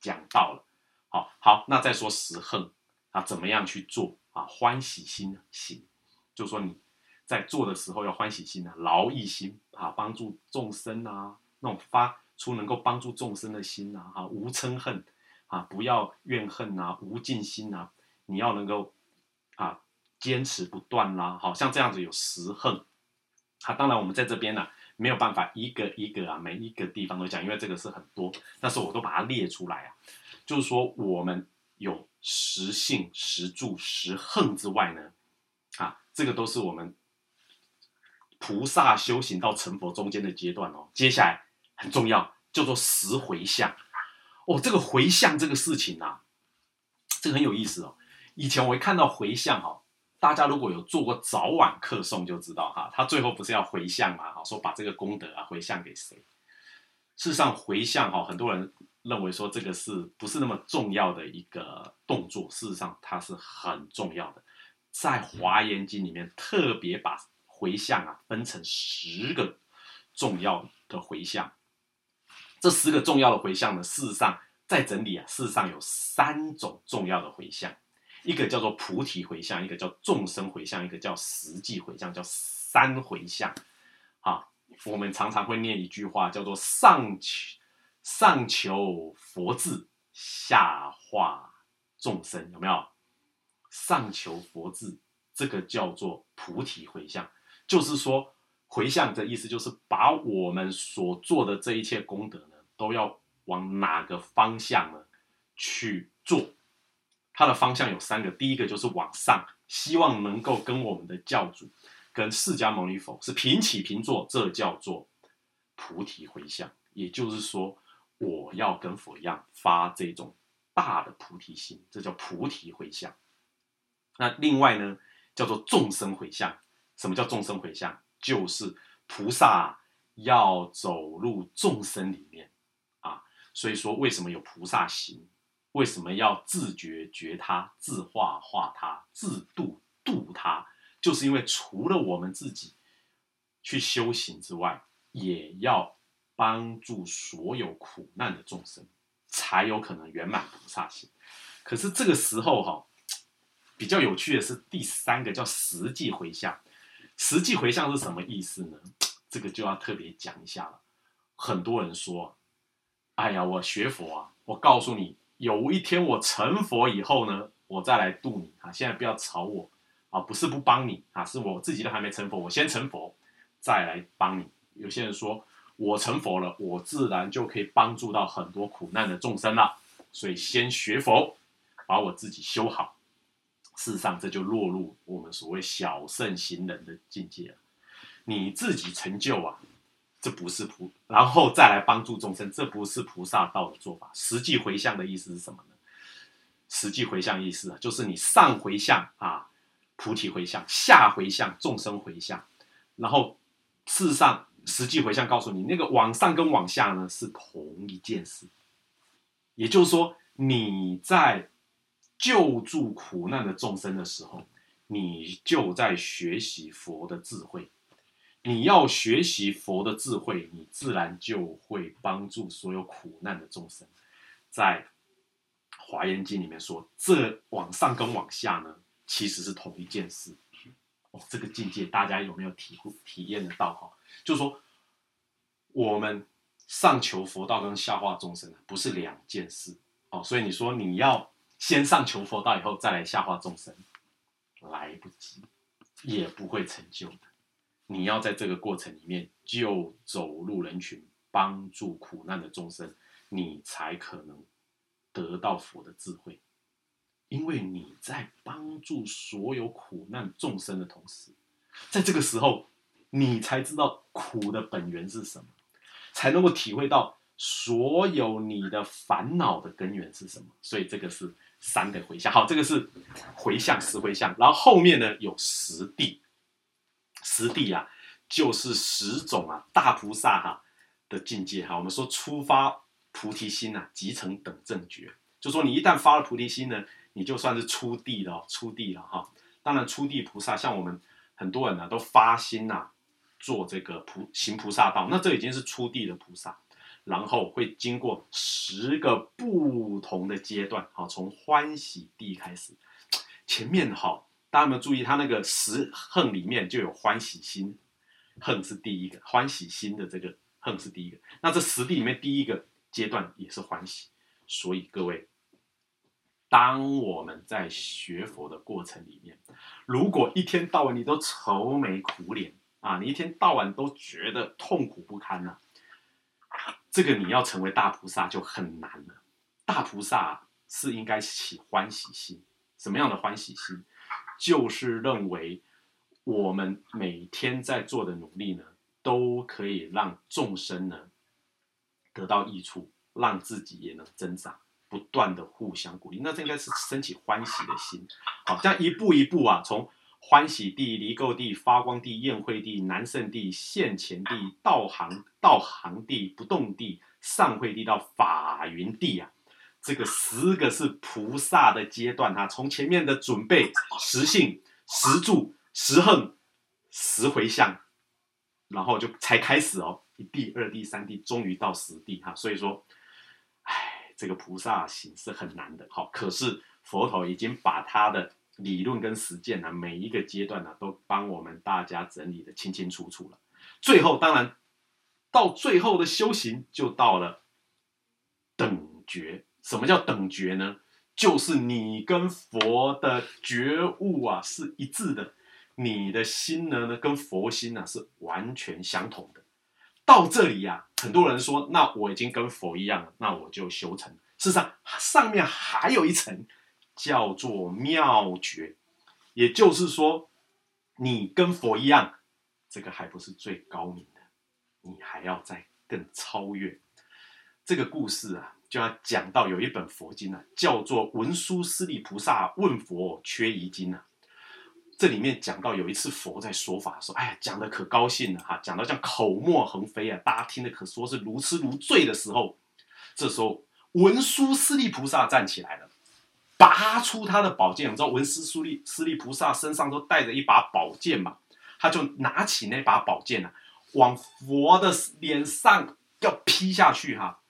讲到了。好好，那再说十恨啊，怎么样去做？啊，欢喜心行，就说你在做的时候要欢喜心啊，劳逸心啊，帮助众生啊，那种发出能够帮助众生的心呐，哈，无嗔恨啊，不要怨恨呐，无尽心呐，你要能够啊，坚持不断啦，好像这样子有十恨，啊，当然我们在这边呢没有办法一个一个啊，每一个地方都讲，因为这个是很多，但是我都把它列出来啊，就是说我们有。十性、十住、十恨之外呢，啊，这个都是我们菩萨修行到成佛中间的阶段哦。接下来很重要，叫做十回向。哦，这个回向这个事情啊，这个很有意思哦。以前我一看到回向哈，大家如果有做过早晚课诵就知道哈，他最后不是要回向嘛？哈，说把这个功德啊回向给谁？事实上回向哈，很多人。认为说这个是不是那么重要的一个动作？事实上，它是很重要的。在《华严经》里面特别把回向啊分成十个重要的回向。这十个重要的回向呢，事实上在整理啊，事实上有三种重要的回向，一个叫做菩提回向，一个叫众生回向，一个叫实际回向，叫三回向。啊，我们常常会念一句话，叫做上求。上求佛智，下化众生，有没有？上求佛智，这个叫做菩提回向，就是说回向的意思就是把我们所做的这一切功德，都要往哪个方向呢去做？它的方向有三个，第一个就是往上，希望能够跟我们的教主、跟释迦牟尼佛是平起平坐，这叫做菩提回向。也就是说，我要跟佛一样发这种大的菩提心，这叫菩提回向。那另外呢，叫做众生回向。什么叫众生回向？就是菩萨要走入众生里面。所以说，为什么有菩萨行？为什么要自觉觉他、自化化他、自度度他？就是因为除了我们自己去修行之外，也要帮助所有苦难的众生，才有可能圆满菩萨行。可是这个时候哈，比较有趣的是第三个叫实际回向。实际回向是什么意思呢？*tsk* 这个就要特别讲一下了。很多人说：“哎呀，我学佛啊，我告诉你。”有一天我成佛以后呢，我再来度你啊！现在不要吵我啊！不是不帮你啊，是我自己都还没成佛，我先成佛再来帮你。有些人说我成佛了，我自然就可以帮助到很多苦难的众生了，所以先学佛，把我自己修好。事实上，这就落入我们所谓小圣行人的境界了。你自己成就啊！这不是菩，然后再来帮助众生，这不是菩萨道的做法。实际回向的意思是什么呢？实际回向意思啊，就是你上回向啊，菩提回向；下回向，众生回向。然后事实上，实际回向告诉你，那个往上跟往下呢是同一件事。也就是说，你在救助苦难的众生的时候，你就在学习佛的智慧。你要学习佛的智慧，你自然就会帮助所有苦难的众生。在《华严经》里面说，这往上跟往下呢，其实是同一件事。哦，这个境界大家有没有体会、体验得到？哈，就是说，我们上求佛道跟下化众生不是两件事。哦，所以你说你要先上求佛道，以后再来下化众生，来不及，也不会成就的。你要在这个过程里面就走入人群，帮助苦难的众生，你才可能得到佛的智慧。因为你在帮助所有苦难众生的同时，在这个时候，你才知道苦的本源是什么，才能够体会到所有你的烦恼的根源是什么。所以这个是三个回向。好，这个是回向十回向，然后后面呢有十地。十地啊，就是十种啊大菩萨哈的境界哈。我们说出发菩提心呐，即成等正觉。就说你一旦发了菩提心呢，你就算是出地了，出地了哈。当然，出地菩萨像我们很多人呢，都发心呐，做这个菩行菩萨道，那这已经是出地的菩萨。然后会经过十个不同的阶段，好，从欢喜地开始，前面哈。大家有没有注意，他那个十恨里面就有欢喜心，恨是第一个，欢喜心的这个恨是第一个。那这十地里面第一个阶段也是欢喜，所以各位，当我们在学佛的过程里面，如果一天到晚你都愁眉苦脸啊，你一天到晚都觉得痛苦不堪呐，这个你要成为大菩萨就很难了。大菩萨是应该起欢喜心，什么样的欢喜心？就是认为我们每天在做的努力呢，都可以让众生呢得到益处，让自己也能增长，不断的互相鼓励。那这应该是升起欢喜的心。好，这样一步一步啊，从欢喜地、离垢地、发光地、宴会地、南胜地、现前地、道行道行地、不动地、上会地到法云地啊。这个十个是菩萨的阶段哈，从前面的准备、实性、实住、实恨、实回向，然后就才开始哦，一地、二地、三地，终于到十地哈。所以说，唉，这个菩萨行是很难的。好，可是佛陀已经把他的理论跟实践呢，每一个阶段呢，都帮我们大家整理的清清楚楚了。最后，当然到最后的修行就到了等觉。什么叫等觉呢？就是你跟佛的觉悟啊是一致的，你的心呢呢跟佛心呢是完全相同的。到这里呀，很多人说，那我已经跟佛一样了，那我就修成。事实上，上面还有一层叫做妙觉，也就是说，你跟佛一样，这个还不是最高明的，你还要再更超越。这个故事啊，就要讲到有一本佛经啊，叫做《文殊师利菩萨问佛缺疑经》啊。这里面讲到有一次佛在说法说，哎呀，讲的可高兴了哈，讲到像口沫横飞啊，大家听的可说是如痴如醉的时候，这时候文殊师利菩萨站起来了，拔出他的宝剑。你知道文殊师利师利菩萨身上都带着一把宝剑嘛？他就拿起那把宝剑啊，往佛的脸上要劈下去哈。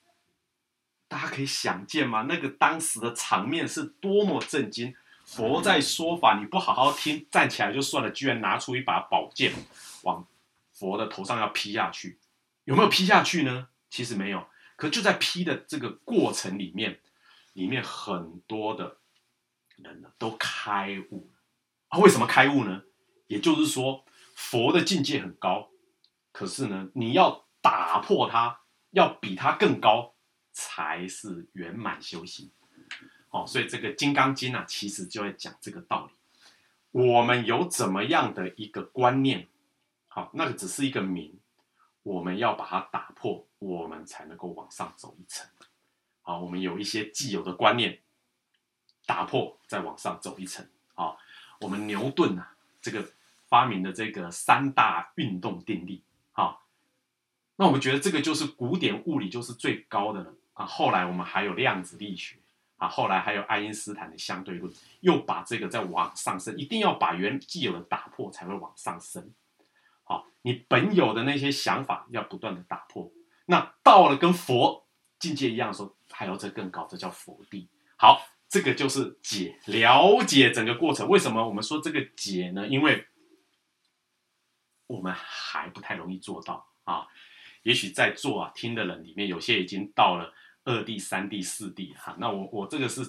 大家可以想见吗？那个当时的场面是多么震惊！佛在说法，你不好好听，站起来就算了，居然拿出一把宝剑往佛的头上要劈下去，有没有劈下去呢？其实没有，可就在劈的这个过程里面，里面很多的人呢都开悟啊。为什么开悟呢？也就是说，佛的境界很高，可是呢，你要打破它，要比它更高，才是圆满修行。哦，所以这个《金刚经》啊，其实就在讲这个道理。我们有怎么样的一个观念，好，那个只是一个名，我们要把它打破，我们才能够往上走一层。好，我们有一些既有的观念，打破再往上走一层。好，我们牛顿啊，这个发明的这个三大运动定律，好，那我们觉得这个就是古典物理就是最高的了啊。后来我们还有量子力学。啊，后来还有爱因斯坦的相对论，又把这个再往上升，一定要把原既有的打破，才会往上升。好，你本有的那些想法要不断的打破，那到了跟佛境界一样的时候，还要再更高，这叫佛地。好，这个就是解，了解整个过程。为什么我们说这个解呢？因为我们还不太容易做到啊。也许在座啊听的人里面，有些已经到了。二 D、三 D、四 D，哈，那我我这个是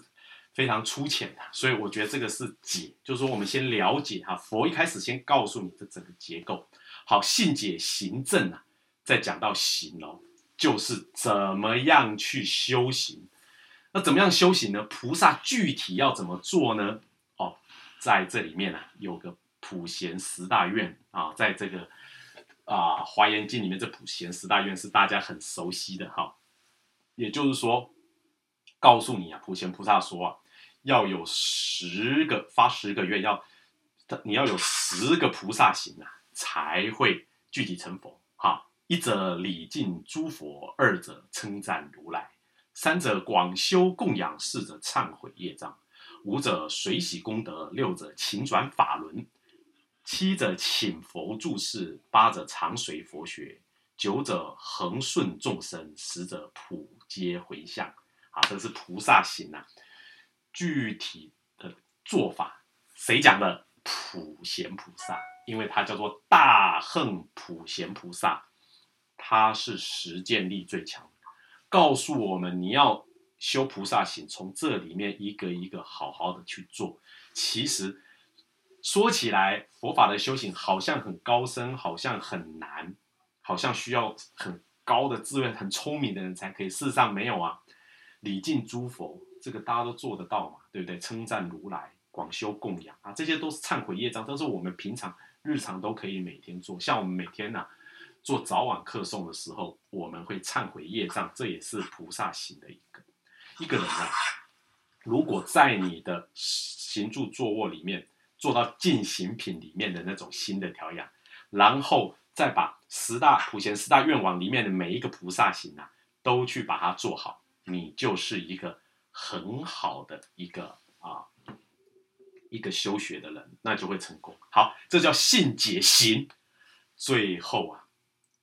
非常粗浅的，所以我觉得这个是解，就是说我们先了解哈，佛一开始先告诉你的整个结构，好，信解行证啊，再讲到行哦，就是怎么样去修行，那怎么样修行呢？菩萨具体要怎么做呢？哦，在这里面啊，有个普贤十大愿啊，在这个啊华严经里面，这普贤十大愿是大家很熟悉的哈。也就是说，告诉你啊，普贤菩萨说啊，要有十个发十个愿，要你要有十个菩萨行啊，才会具体成佛。哈，一者礼敬诸佛，二者称赞如来，三者广修供养，四者忏悔业障，五者随喜功德，六者勤转法轮，七者请佛住世，八者常随佛学。九者恒顺众生，十者普皆回向。啊，这是菩萨行呐。具体的做法，谁讲的？普贤菩萨，因为他叫做大恨普贤菩萨，他是实践力最强，告诉我们你要修菩萨行，从这里面一个一个好好的去做。其实说起来，佛法的修行好像很高深，好像很难。好像需要很高的智慧、很聪明的人才可以，事实上没有啊。礼敬诸佛，这个大家都做得到嘛，对不对？称赞如来，广修供养啊，这些都是忏悔业障，都是我们平常日常都可以每天做。像我们每天呐做早晚课诵的时候，我们会忏悔业障，这也是菩萨行的一个。一个人啊，如果在你的行住坐卧里面做到进行品里面的那种心的调养，然后。再把十大普贤十大愿望里面的每一个菩萨行啊，都去把它做好，你就是一个很好的一个啊一个修学的人，那就会成功。好，这叫信解行。最后啊，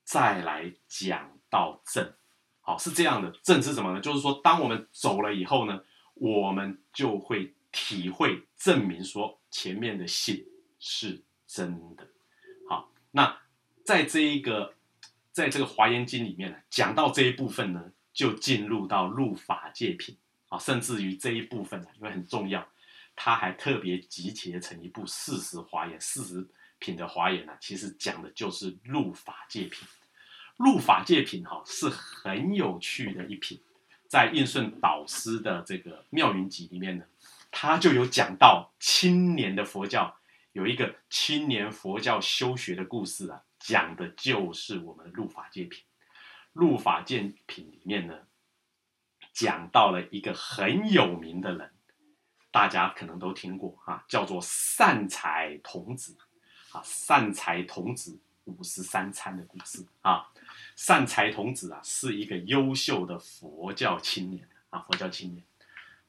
再来讲到正，好是这样的，正是什么呢？就是说，当我们走了以后呢，我们就会体会证明说前面的信是真的。好，那。在这一个，在这个华严经里面呢，讲到这一部分呢，就进入到入法界品啊，甚至于这一部分呢，因为很重要，他还特别集结成一部四十华严、四十品的华严呢，其实讲的就是入法界品。入法界品哈是很有趣的一品，在应顺导师的这个妙云集里面呢，他就有讲到青年的佛教有一个青年佛教修学的故事啊，讲的就是我们的入法界品。入法界品里面呢，讲到了一个很有名的人，大家可能都听过啊，叫做善财童子啊，善财童子五十三参的故事啊。善财童子啊，是一个优秀的佛教青年啊，佛教青年，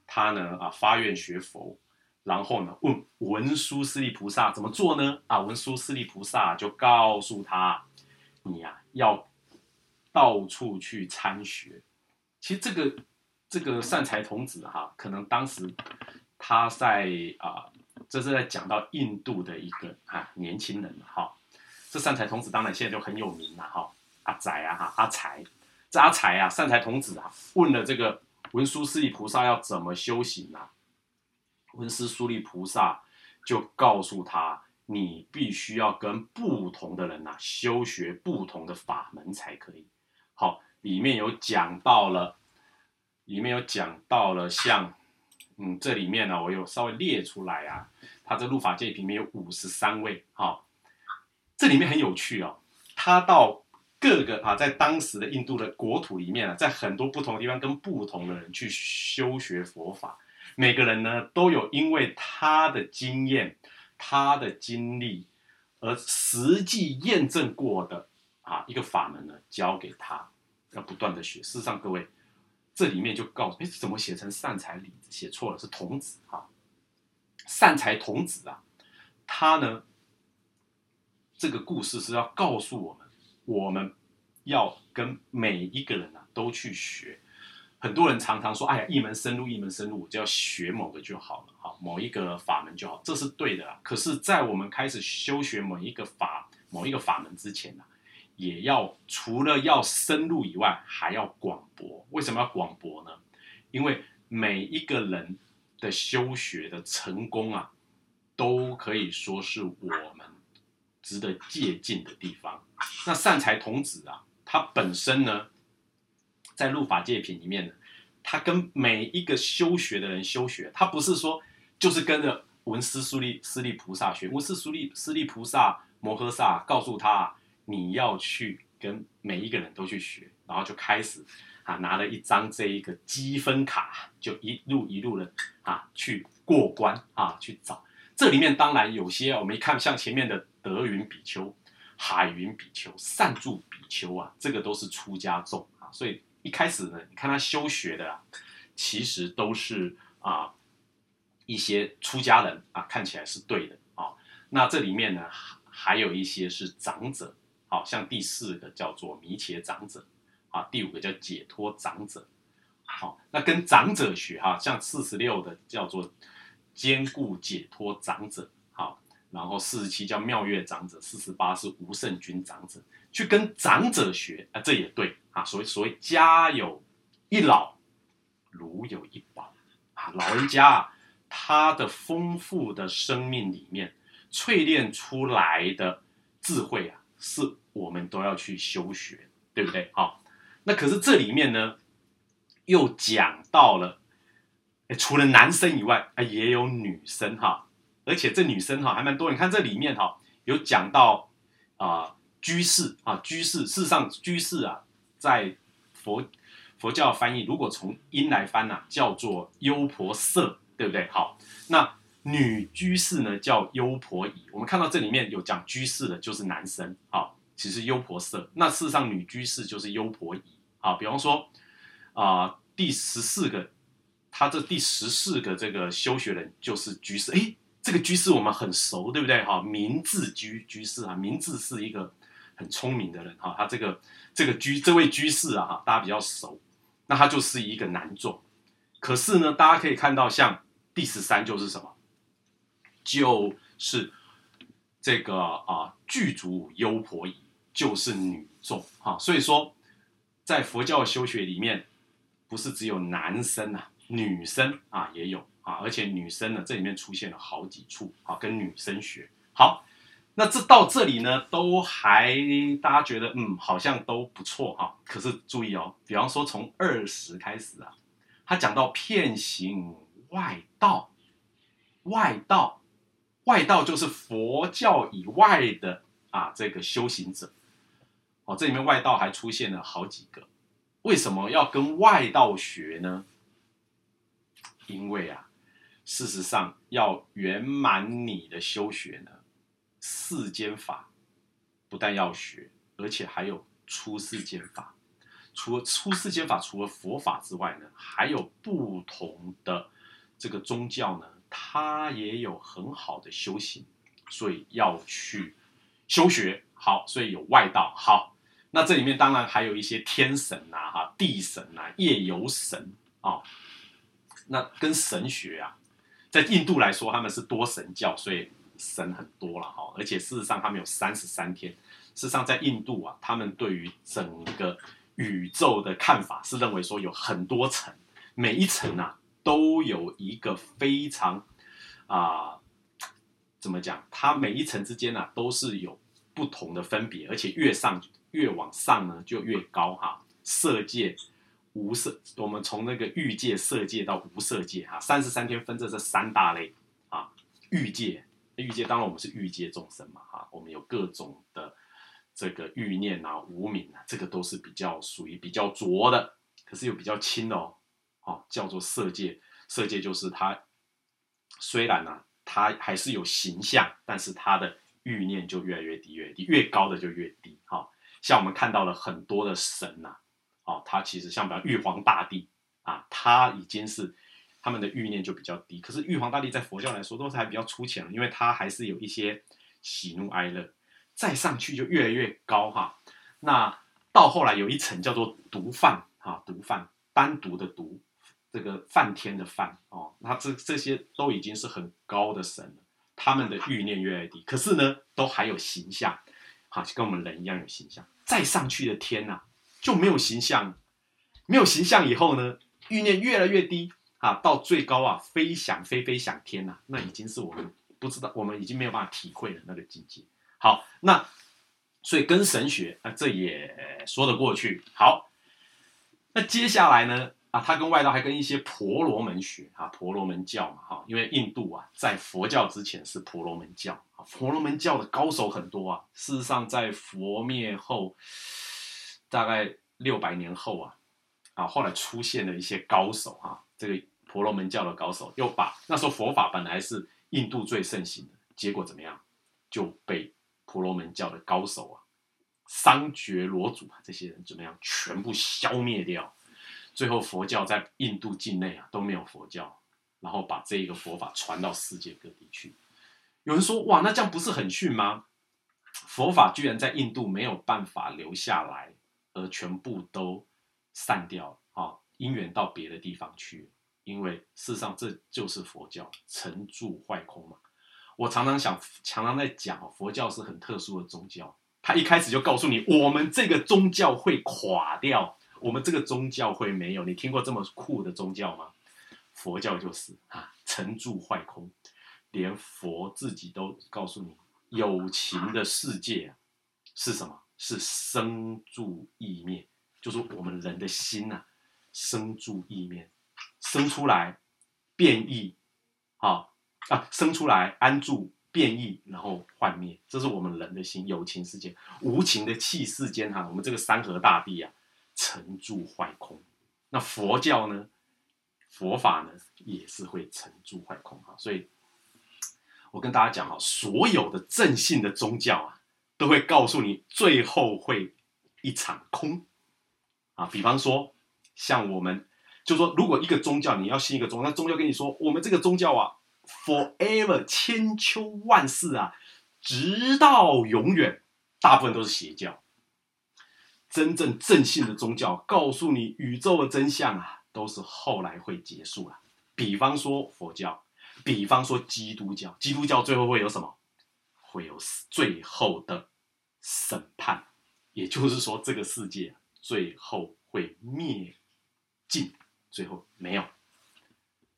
他呢啊发愿学佛，然后呢问文殊师利菩萨怎么做呢？啊，文殊师利菩萨就告诉他，你呀要到处去参学。其实这个这个善财童子哈，可能当时他在啊，这是在讲到印度的一个啊年轻人哈。这善财童子当然现在就很有名了哈。阿仔啊哈，阿财，这阿财啊，善财童子啊，问了这个文殊师利菩萨要怎么修行啊？文殊师利菩萨就告诉他，你必须要跟不同的人呐修学不同的法门才可以。好，里面有讲到了，里面有讲到了，像嗯，这里面呢，我有稍微列出来啊，他这入法界里面有五十三位，哈，这里面很有趣哦，他到。各个啊，在当时的印度的国土里面啊，在很多不同的地方跟不同的人去修学佛法，每个人呢都有因为他的经验、他的经历而实际验证过的啊一个法门呢，教给他，要不断的学。事实上，各位这里面就告诉，哎，怎么写成善财礼？写错了，是童子哈。善财童子啊，他呢这个故事是要告诉我们。我们要跟每一个人啊都去学。很多人常常说：“哎呀，一门深入，一门深入，我就要学某个就好了，哈某一个法门就好。”这是对的。可是，在我们开始修学某一个法、某一个法门之前呢，也要除了要深入以外，还要广博。为什么要广博呢？因为每一个人的修学的成功啊，都可以说是我们值得借鉴的地方。那善财童子啊，他本身呢，在入法界品里面呢，他跟每一个修学的人修学，他不是说就是跟着文思疏利师利菩萨学，文思疏利师利菩萨摩诃萨告诉他，你要去跟每一个人都去学，然后就开始啊，拿了一张这一个积分卡，就一路一路的啊去过关啊去找。这里面当然有些我们一看，像前面的德云比丘。海云比丘、善住比丘啊，这个都是出家众啊，所以一开始呢，你看他修学的啊，其实都是啊一些出家人啊，看起来是对的啊。那这里面呢，还有一些是长者，好像第四个叫做弥切长者啊，第五个叫解脱长者。好，那跟长者学哈，像四十六的叫做坚固解脱长者。好然后四十七叫妙月长者，四十八是无胜君长者，去跟长者学啊，这也对啊。所谓所谓家有一老，如有一宝啊。老人家，他的丰富的生命里面淬炼出来的智慧啊，是我们都要去修学，对不对？好，那可是这里面呢，又讲到了，除了男生以外啊，也有女生哈。而且这女生哈还蛮多，你看这里面哈有讲到啊居士啊居士，事实上居士啊在佛佛教翻译，如果从音来翻呐，叫做优婆塞，对不对？好，那女居士呢叫优婆夷。我们看到这里面有讲居士的，就是男生啊，其实优婆塞。那事实上女居士就是优婆夷啊。比方说啊第十四个，他这第十四个这个修学人就是居士，哎。这个居士我们很熟，对不对？哈，明智居居士啊，明智是一个很聪明的人哈。他这个这个居这位居士啊，哈，大家比较熟。那他就是一个男众，可是呢，大家可以看到，像第十三就是什么？就是这个啊，具足优婆夷就是女众哈。所以说，在佛教修学里面，不是只有男生啊，女生啊也有。啊，而且女生呢，这里面出现了好几处啊，跟女生学好。那这到这里呢，都还大家觉得嗯，好像都不错哈。可是注意哦，比方说从二十开始啊，他讲到片行外道，外道，外道就是佛教以外的啊这个修行者。哦，这里面外道还出现了好几个，为什么要跟外道学呢？因为啊，事实上要圆满你的修学呢。世间法不但要学，而且还有出世间法。除了出世间法，除了佛法之外呢，还有不同的这个宗教呢，它也有很好的修行，所以要去修学。好，所以有外道。好，那这里面当然还有一些天神呐、哈地神呐、夜游神啊。那跟神学啊，在印度来说，他们是多神教，所以。神很多了哈，而且事实上他们有三十三天。事实上，在印度啊，他们对于整个宇宙的看法是认为说有很多层，每一层啊都有一个非常啊怎么讲？它每一层之间呢都是有不同的分别，而且越上越往上呢就越高哈。色界、无色，我们从那个欲界、色界到无色界哈，三十三天分这是三大类啊，欲界。欲界当然我们是欲界众生嘛，哈，我们有各种的这个欲念啊、无名啊，这个都是比较属于比较浊的，可是又比较轻的哦，哦，叫做色界。色界就是它虽然呢，它还是有形象，但是它的欲念就越来越低，越低，越高的就越低。哈，像我们看到了很多的神呐，哦，他其实像比如玉皇大帝啊，他已经是。他们的欲念就比较低，可是玉皇大帝在佛教来说都是还比较粗浅，因为他还是有一些喜怒哀乐，再上去就越来越高哈。那到后来有一层叫做毒犯哈，毒犯单独的毒，这个梵天的梵哦，那这这些都已经是很高的神了，他们的欲念越来越低，可是呢都还有形象，好跟我们人一样有形象。再上去的天呐就没有形象，没有形象以后呢欲念越来越低。啊，到最高啊，飞翔飞飞翔天呐，那已经是我们不知道，我们已经没有办法体会的那个境界。好，那所以跟神学啊，这也说得过去。好，那接下来呢，啊，他跟外道还跟一些婆罗门学啊，婆罗门教嘛，哈，因为印度啊，在佛教之前是婆罗门教啊，婆罗门教的高手很多啊。事实上，在佛灭后，大概六百年后啊，啊，后来出现了一些高手啊，这个。婆罗门教的高手又把那时候佛法本来是印度最盛行的，结果怎么样？就被婆罗门教的高手啊，桑觉罗祖啊这些人怎么样？全部消灭掉。最后佛教在印度境内啊都没有佛教，然后把这一个佛法传到世界各地去。有人说：哇，那这样不是很逊吗？佛法居然在印度没有办法留下来，而全部都散掉啊，因缘到别的地方去。因为事实上这就是佛教成住坏空嘛。我常常想，常常在讲佛教是很特殊的宗教。他一开始就告诉你，我们这个宗教会垮掉，我们这个宗教会没有。你听过这么酷的宗教吗？佛教就是啊，成住坏空，连佛自己都告诉你，有情的世界是什么？是生住意灭，就是我们人的心呐，生住意灭。生出来，变异，好啊，生出来安住变异，然后幻灭，这是我们人的心有情世界，无情的气世间哈，我们这个山河大地啊，成住坏空。那佛教呢，佛法呢，也是会成住坏空哈。所以，我跟大家讲哈，所有的正信的宗教啊，都会告诉你，最后会一场空啊。比方说，像我们。就说，如果一个宗教你要信一个宗教，那宗教跟你说，我们这个宗教啊，forever 千秋万世啊，直到永远，大部分都是邪教。真正正信的宗教告诉你宇宙的真相啊，都是后来会结束了。比方说佛教，比方说基督教，基督教最后会有什么？会有最后的审判，也就是说，这个世界最后会灭尽。最后没有，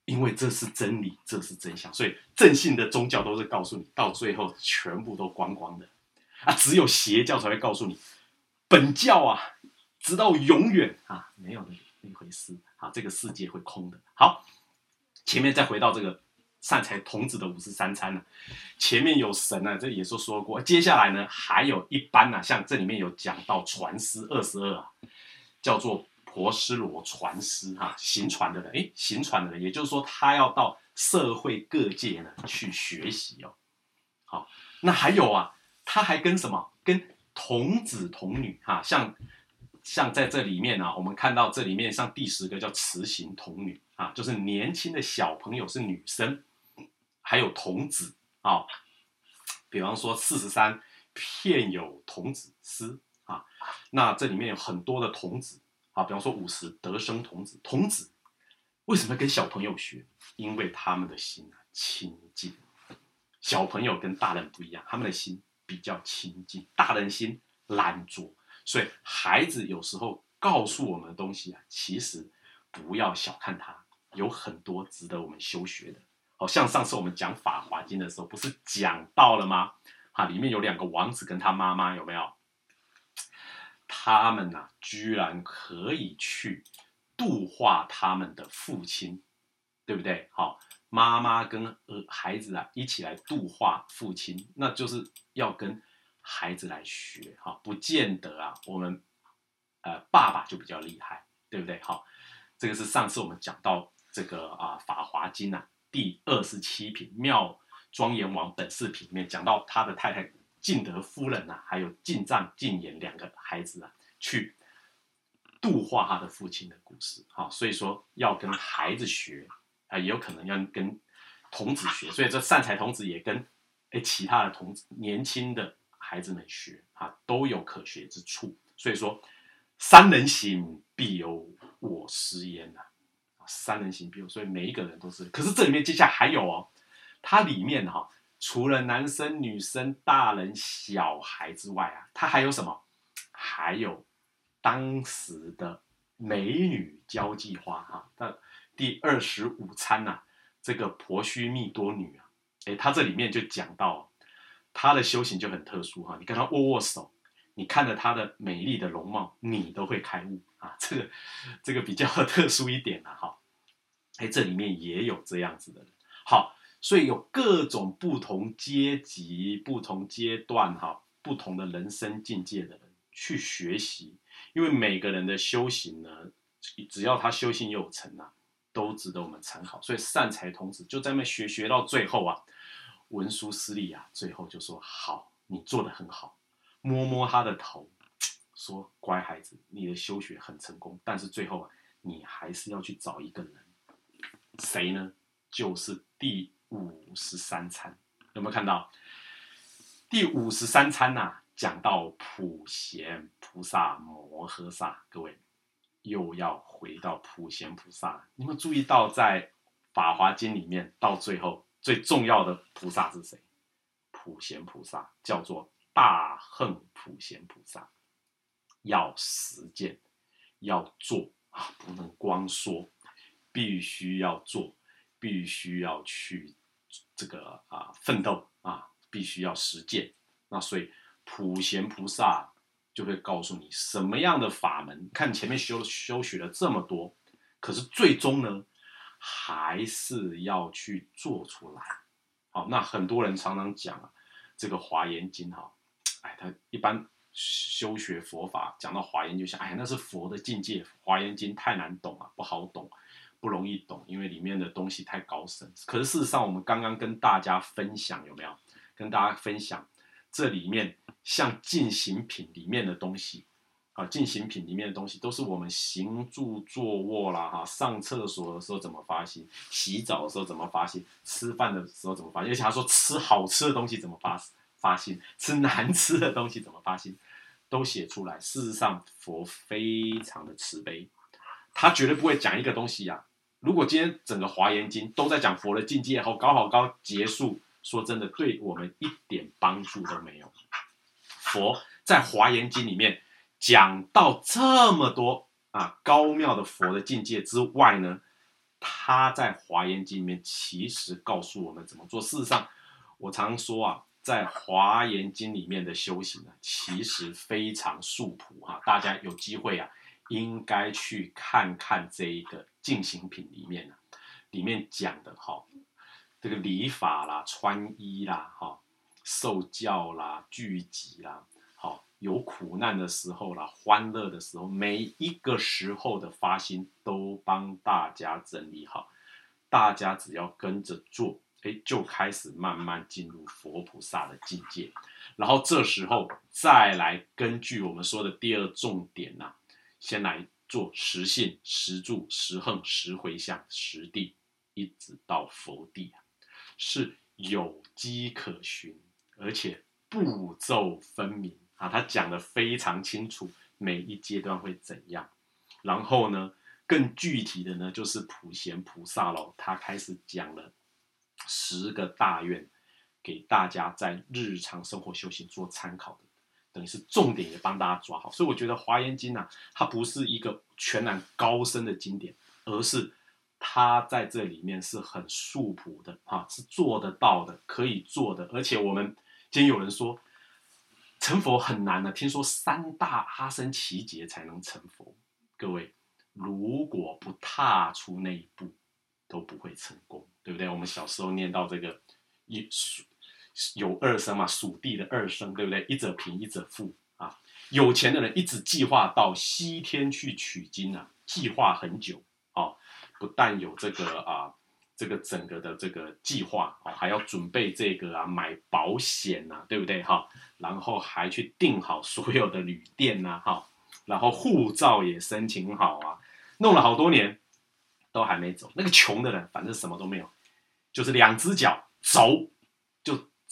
因为。这是真理，这是真相，所以正信的宗教都是告诉你，到最后全部都光光的啊，只有邪教才会告诉你，本教啊，直到永远啊，没有那那回事啊，这个世界会空的。好，前面再回到这个善财童子的五十三参呢，前面有神呢，这也是说过，接下来呢，还有一般呢，像这里面有讲到传师二十二啊，叫做。婆施罗传师哈，行传的人，哎，行传的人，也就是说，他要到社会各界呢去学习哦。好，那还有啊，他还跟什么？跟童子童女哈，像像在这里面呢，我们看到这里面像第十个叫慈行童女啊，就是年轻的小朋友是女生，还有童子啊，比方说四十三片有童子诗啊，那这里面有很多的童子。啊，比方说五十得生童子，童子为什么跟小朋友学？因为他们的心啊清净。小朋友跟大人不一样，他们的心比较清净，大人心懒惰。所以孩子有时候告诉我们的东西啊，其实不要小看他，有很多值得我们修学的。好像上次我们讲《法华经》的时候，不是讲到了吗？啊，里面有两个王子跟他妈妈，有没有？他们呐，居然可以去度化他们的父亲，对不对？好，妈妈跟呃孩子啊一起来度化父亲，那就是要跟孩子来学哈，不见得啊，我们呃爸爸就比较厉害，对不对？好，这个是上次我们讲到这个啊《法华经》呐第二十七品妙庄严王本事品里面讲到他的太太。敬德夫人呐，还有敬藏、敬言两个孩子啊，去度化他的父亲的故事。好，所以说要跟孩子学啊，也有可能要跟童子学。所以这善财童子也跟哎其他的童子、年轻的孩子们学啊，都有可学之处。所以说，三人行必有我师焉呐，三人行必有，所以每一个人都是。可是这里面接下来还有哦，它里面哈。除了男生、女生、大人、小孩之外啊，他还有什么？还有当时的美女交际花哈。那第二十五餐呐，这个婆须蜜多女啊，哎，他这里面就讲到，她的修行就很特殊哈。你跟她握握手，你看着她的美丽的容貌，你都会开悟啊。这个这个比较 *laughs* 特殊一点了哈。哎，这里面也有这样子的人。好。所以有各种不同阶级、不同阶段、哈不同的人生境界的人去学习，因为每个人的修行呢，只要他修行有成啊，都值得我们参考。所以善财童子就在那学学到最后啊，文殊师利啊，最后就说：“好，你做的很好。”摸摸他的头，说：“乖孩子，你的修学很成功，但是最后啊，你还是要去找一个人，谁呢？就是第。”五十三餐有没有看到？第五十三餐呐，讲到普贤菩萨摩诃萨，各位又要回到普贤菩萨。你们注意到，在法华经里面，到最后最重要的菩萨是谁？普贤菩萨叫做大恨普贤菩萨，要实践，要做啊，不能光说，必须要做。必须要去这个啊奋斗啊，必须要实践。那所以普贤菩萨就会告诉你什么样的法门。看前面修修学了这么多，可是最终呢，还是要去做出来。好，那很多人常常讲啊，这个华严经哈，哎，他一般修学佛法讲到华严就想，哎，那是佛的境界，华严经太难懂了，不好懂。不容易懂，因为里面的东西太高深。可是事实上，我们刚刚跟大家分享有没有？跟大家分享这里面像进行品里面的东西啊，进行品里面的东西都是我们行住坐卧啦，哈，上厕所的时候怎么发心，洗澡的时候怎么发心，吃饭的时候怎么发心，而且他说吃好吃的东西怎么发发心，吃难吃的东西怎么发心，都写出来。事实上，佛非常的慈悲，他绝对不会讲一个东西呀。如果今天整个华严经都在讲佛的境界后，搞好高结束，说真的，对我们一点帮助都没有。佛在华严经里面讲到这么多啊高妙的佛的境界之外呢，他在《华严经》里面其实告诉我们怎么做。事实上，我常说啊，在《华严经》里面的修行呢，其实非常素朴哈。大家有机会啊，应该去看看这一个进行品里面呢，里面讲的哈，这个礼法啦、穿衣啦、哈、受教啦、聚集啦。有苦难的时候啦，欢乐的时候，每一个时候的发心都帮大家整理好，大家只要跟着做，哎，就开始慢慢进入佛菩萨的境界。然后这时候再来根据我们说的第二重点呐，先来做实信、实住、实横、实回向、实地，一直到佛地啊，是有迹可循，而且步骤分明。啊，他讲的非常清楚，每一阶段会怎样。然后呢，更具体的呢，就是普贤菩萨喽，他开始讲了十个大愿，给大家在日常生活修行做参考的，等于是重点也帮大家抓好。所以我觉得《华严经》呐，它不是一个全然高深的经典，而是它在这里面是很素朴的啊，是做得到的，可以做的。而且我们今天有人说。成佛很难的，听说三大阿僧奇劫才能成佛。各位，如果不踏出那一步，都不会成功，对不对？我们小时候念到这个一有二生嘛，属地的二生，对不对？一者贫，一者富啊。有钱的人一直计划到西天去取经啊，计划很久啊，不但有这个啊。这个整个的这个计划哦，还要准备这个啊，买保险呐，对不对哈？然后还去订好所有的旅店呐，哈，然后护照也申请好啊，弄了好多年，都还没走。那个穷的人，反正什么都没有，就是两只脚走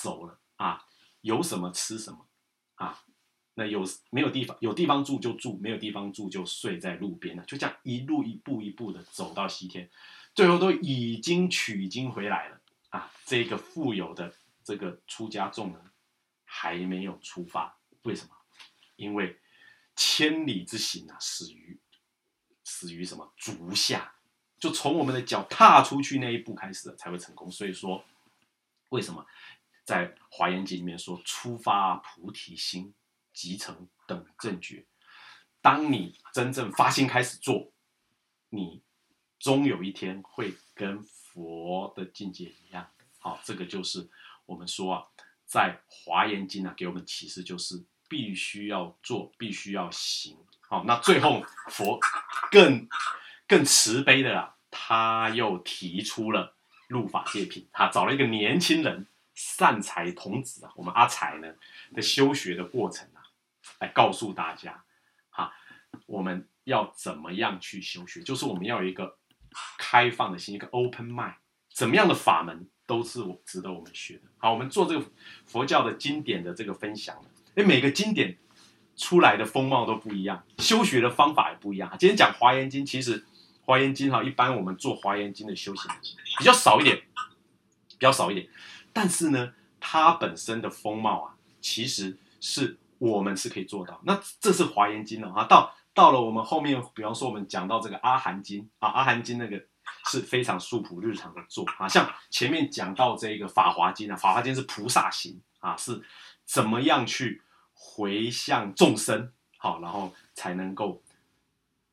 走了啊，有什么吃什么啊，那有没有地方有地方住就住，没有地方住就睡在路边了，就这样一路一步一步的走到西天。最后都已经取经回来了啊！这个富有的这个出家众呢，还没有出发。为什么？因为千里之行啊，始于始于什么？足下，就从我们的脚踏出去那一步开始才会成功。所以说，为什么在华严经里面说，出发菩提心，即成等正觉？当你真正发心开始做，你。终有一天会跟佛的境界一样，好，这个就是我们说啊，在华严经啊给我们启示，就是必须要做，必须要行。好，那最后佛更更慈悲的啊，他又提出了入法界品，他找了一个年轻人善财童子啊，我们阿财呢的修学的过程啊，来告诉大家，哈，我们要怎么样去修学，就是我们要有一个。开放的心，一个 open mind，怎么样的法门都是我值得我们学的。好，我们做这个佛教的经典的这个分享因为每个经典出来的风貌都不一样，修学的方法也不一样。今天讲华严经，其实华严经哈，一般我们做华严经的修行比较少一点，比较少一点。但是呢，它本身的风貌啊，其实是我们是可以做到。那这是华严经了啊，到。到了我们后面，比方说我们讲到这个阿含经啊，阿含经那个是非常素朴日常的做啊，像前面讲到这个法华经啊，法华经是菩萨行啊，是怎么样去回向众生好，然后才能够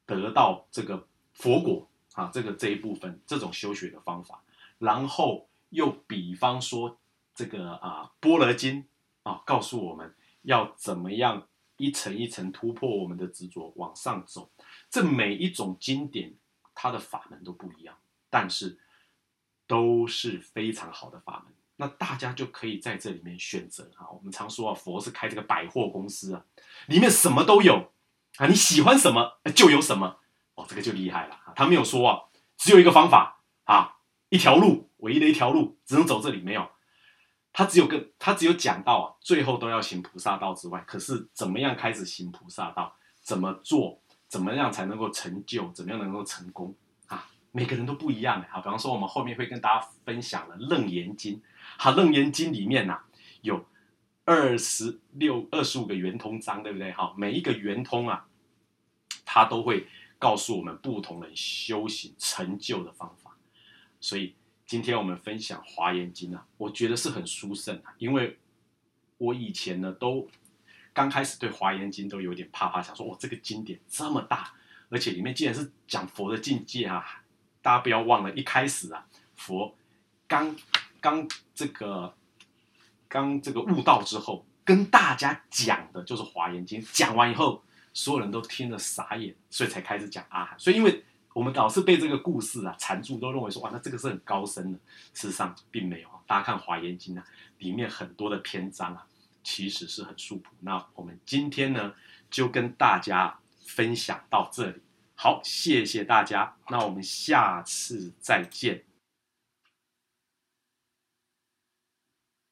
得到这个佛果啊，这个这一部分这种修学的方法，然后又比方说这个啊波罗经啊，告诉我们要怎么样。一层一层突破我们的执着，往上走。这每一种经典，它的法门都不一样，但是都是非常好的法门。那大家就可以在这里面选择啊。我们常说啊，佛是开这个百货公司啊，里面什么都有啊，你喜欢什么就有什么哦，这个就厉害了。他没有说啊，只有一个方法啊，一条路，唯一的一条路，只能走这里，没有。他只有跟他只有讲到啊，最后都要行菩萨道之外，可是怎么样开始行菩萨道？怎么做？怎么样才能够成就？怎么样能够成功？啊，每个人都不一样的啊。比方说，我们后面会跟大家分享了《楞严经》，好，《楞严经》里面呐有二十六、二十五个圆通章，对不对？好，每一个圆通啊，它都会告诉我们不同人修行成就的方法。所以今天我们分享《华严经》啊，我觉得是很殊胜啊，因为我以前呢都刚开始对《华严经》都有点怕怕，想说哇这个经典这么大，而且里面竟然是讲佛的境界啊！大家不要忘了，一开始啊，佛刚刚这个刚这个悟道之后，跟大家讲的就是《华严经》，讲完以后，所有人都听了傻眼，所以才开始讲阿含。所以因为我们老是被这个故事啊缠住，都认为说哇，那这个是很高深的。事实上并没有。大家看《华严经》啊，里面很多的篇章啊，其实是很素朴。那我们今天呢，就跟大家分享到这里。好，谢谢大家。那我们下次再见。